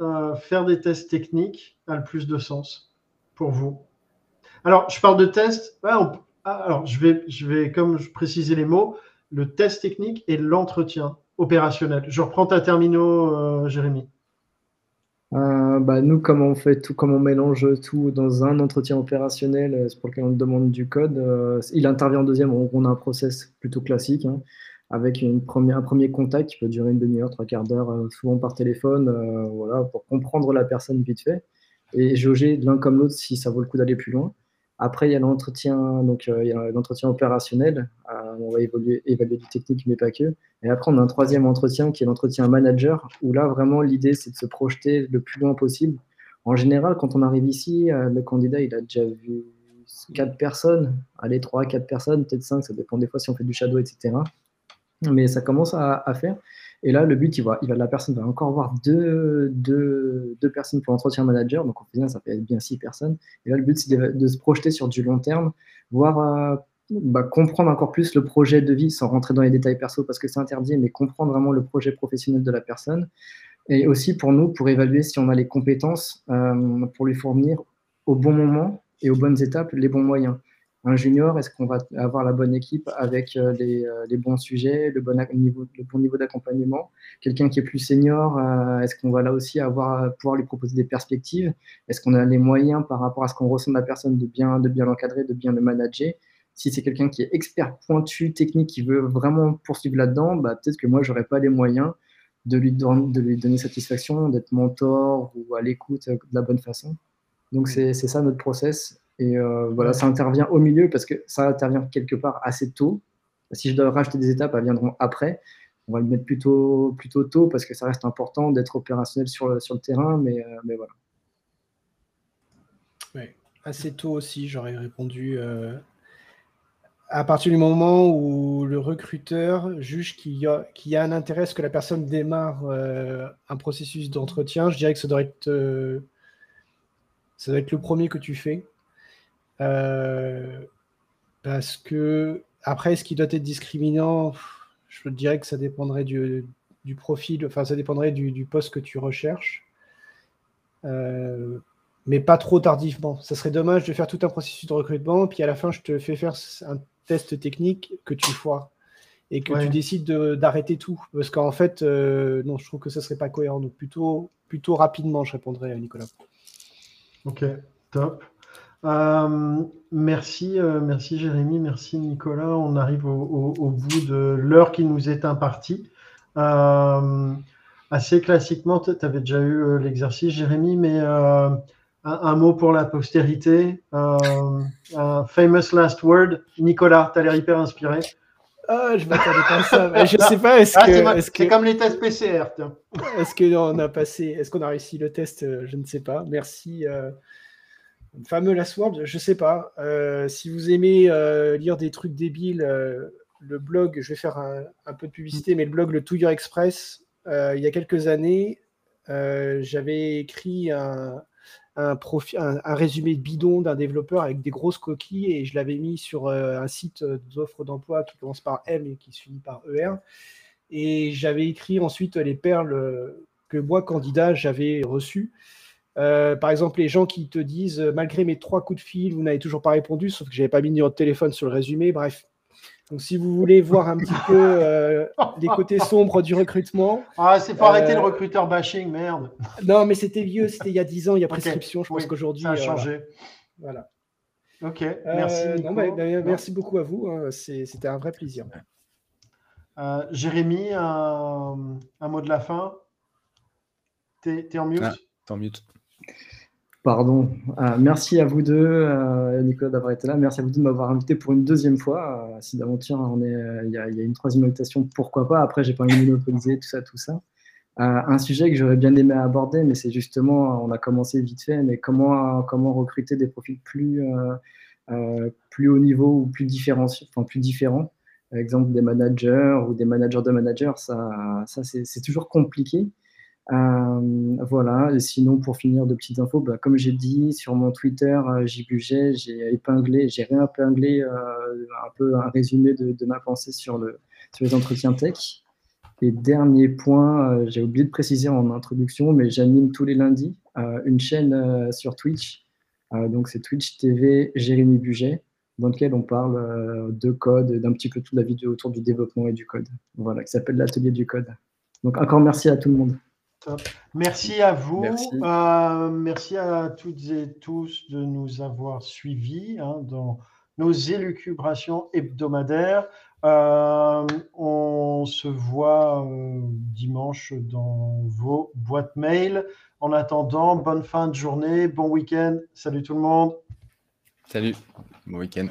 euh, faire des tests techniques a le plus de sens pour vous? Alors, je parle de tests. Ah, alors, je vais, je vais, comme je précisais les mots, le test technique et l'entretien opérationnel. Je reprends ta termino, euh, Jérémy. Euh, bah, nous, comme on fait tout, comme on mélange tout dans un entretien opérationnel, euh, c'est pour lequel on demande du code, euh, il intervient en deuxième, on, a un process plutôt classique, hein, avec une première, un premier contact qui peut durer une demi-heure, trois quarts d'heure, souvent par téléphone, voilà, pour comprendre la personne vite fait. et jauger l'un comme l'autre si ça vaut le coup d'aller plus loin. Après, il y a l'entretien, donc il y a l'entretien opérationnel. on va évoluer, évaluer du technique, mais pas que. Et après, on a un troisième entretien qui est l'entretien manager, où là, vraiment, l'idée, c'est de se projeter le plus loin possible. En général, quand on arrive ici, le candidat, il a déjà vu quatre personnes, allez, trois, quatre personnes, peut-être cinq, ça dépend des fois si on fait du shadow, etc. Mais ça commence à, faire. Et là, le but, il va, la personne va encore voir deux, deux, deux personnes pour l'entretien manager. Donc, au final, ça fait bien six personnes. Et là, le but, c'est de, se projeter sur du long terme, voir, euh, bah, comprendre encore plus le projet de vie sans rentrer dans les détails perso parce que c'est interdit, mais comprendre vraiment le projet professionnel de la personne. Et aussi pour nous, pour évaluer si on a les compétences euh, pour lui fournir au bon moment et aux bonnes étapes les bons moyens. Un junior, est-ce qu'on va avoir la bonne équipe avec euh, euh, les, bons sujets, le bon niveau, le bon niveau d'accompagnement Quelqu'un qui est plus senior, euh, est-ce qu'on va là aussi avoir, pouvoir lui proposer des perspectives? Est-ce qu'on a les moyens par rapport à ce qu'on ressent de la personne de bien, de bien l'encadrer, de bien le manager? Si c'est quelqu'un qui est expert pointu, technique, qui veut vraiment poursuivre là-dedans, bah, peut-être que moi, j'aurais pas les moyens de lui, de lui donner satisfaction, d'être mentor ou à l'écoute de la bonne façon. Donc c'est ça notre process. Et euh, voilà, ça intervient au milieu parce que ça intervient quelque part assez tôt. Si je dois rajouter des étapes, elles viendront après. On va le mettre plutôt, plutôt tôt parce que ça reste important d'être opérationnel sur le, sur le terrain, mais, euh, mais voilà. Oui, assez tôt aussi, j'aurais répondu. Euh, à partir du moment où le recruteur juge qu'il y, a, y a un intérêt à ce que la personne démarre un processus d'entretien, je dirais que ça doit être ça doit être le premier que tu fais. Euh, parce que, après, ce qui doit être discriminant, je dirais que ça dépendrait du, profil, enfin, ça dépendrait du, poste que tu recherches. Euh, mais pas trop tardivement. Ça serait dommage de faire tout un processus de recrutement, puis à la fin, je te fais faire un test technique que tu foires et que tu décides d'arrêter tout. Parce qu'en fait, euh, non, je trouve que ça serait pas cohérent. Donc plutôt, plutôt rapidement, je répondrai à Nicolas. Ok, top. Euh, merci, euh, merci Jérémy, merci Nicolas. On arrive au, bout de l'heure qui nous est impartie. Euh, assez classiquement, tu avais déjà eu l'exercice, Jérémy, mais un, mot pour la postérité. un famous last word. Nicolas, tu as l'air hyper inspiré. Ah, je m'attendais pas à ça. je sais pas. Est-ce ah, que c'est comme les tests PCR. Est-ce qu'on a passé, est-ce qu'on a réussi le test Je ne sais pas. Merci. Euh, fameux Last Word, je sais pas. Euh, si vous aimez lire des trucs débiles, le blog, je vais faire un, un, peu de publicité, mais le blog Le Touilleur Express, il y a quelques années, j'avais écrit un, un, un, résumé bidon d'un développeur avec des grosses coquilles et je l'avais mis sur euh, un site d'offres d'emploi qui commence par M et qui se finit par ER. Et j'avais écrit ensuite les perles que moi, candidat, j'avais reçues. Euh, par exemple, les gens qui te disent, malgré mes trois coups de fil, vous n'avez toujours pas répondu, sauf que j'avais pas mis de numéro de téléphone sur le résumé. Bref, donc, si vous voulez voir un petit peu euh, les côtés sombres du recrutement. Ah, c'est pour arrêter le euh, recruteur bashing, merde. Non, mais c'était vieux, c'était il y a 10 ans, il y a prescription. Je pense qu'aujourd'hui. Ça a changé. voilà. Ok, merci. Bah, bah, merci beaucoup à vous. Hein. C'était un vrai plaisir. Jérémy, un, mot de la fin? T'es es en mute? Ah, en mute. Pardon. Euh, merci à vous deux, euh, Nicolas, d'avoir été là. Merci à vous deux de m'avoir invité pour une deuxième fois. Euh, si d'aventure on est, il y, a une troisième invitation, pourquoi pas? Après, j'ai pas envie de monopoliser tout ça, tout ça. un sujet que j'aurais bien aimé aborder, mais c'est justement, on a commencé vite fait, mais comment recruter des profils plus haut niveau ou plus différents, enfin plus différents? Par exemple, des managers ou des managers de managers, ça c'est toujours compliqué. Euh, voilà, et sinon pour finir de petites infos, bah, comme j'ai dit sur mon Twitter, euh, j'ai j'ai épinglé, j'ai réépinglé euh, un peu un résumé de, ma pensée sur les entretiens tech. Et dernier point, j'ai oublié de préciser en introduction, mais j'anime tous les lundis une chaîne sur Twitch. donc c'est Twitch TV Jérémy Buget, dans lequel on parle de code, d'un petit peu toute la vidéo autour du développement et du code. Voilà, qui s'appelle l'atelier du code. Donc encore merci à tout le monde. Merci à vous. Merci. Euh, à toutes et tous de nous avoir suivis hein, dans nos élucubrations hebdomadaires. Euh, on se voit euh, dimanche dans vos boîtes mail. En attendant, bonne fin de journée, bon week-end. Salut tout le monde. Salut, bon week-end.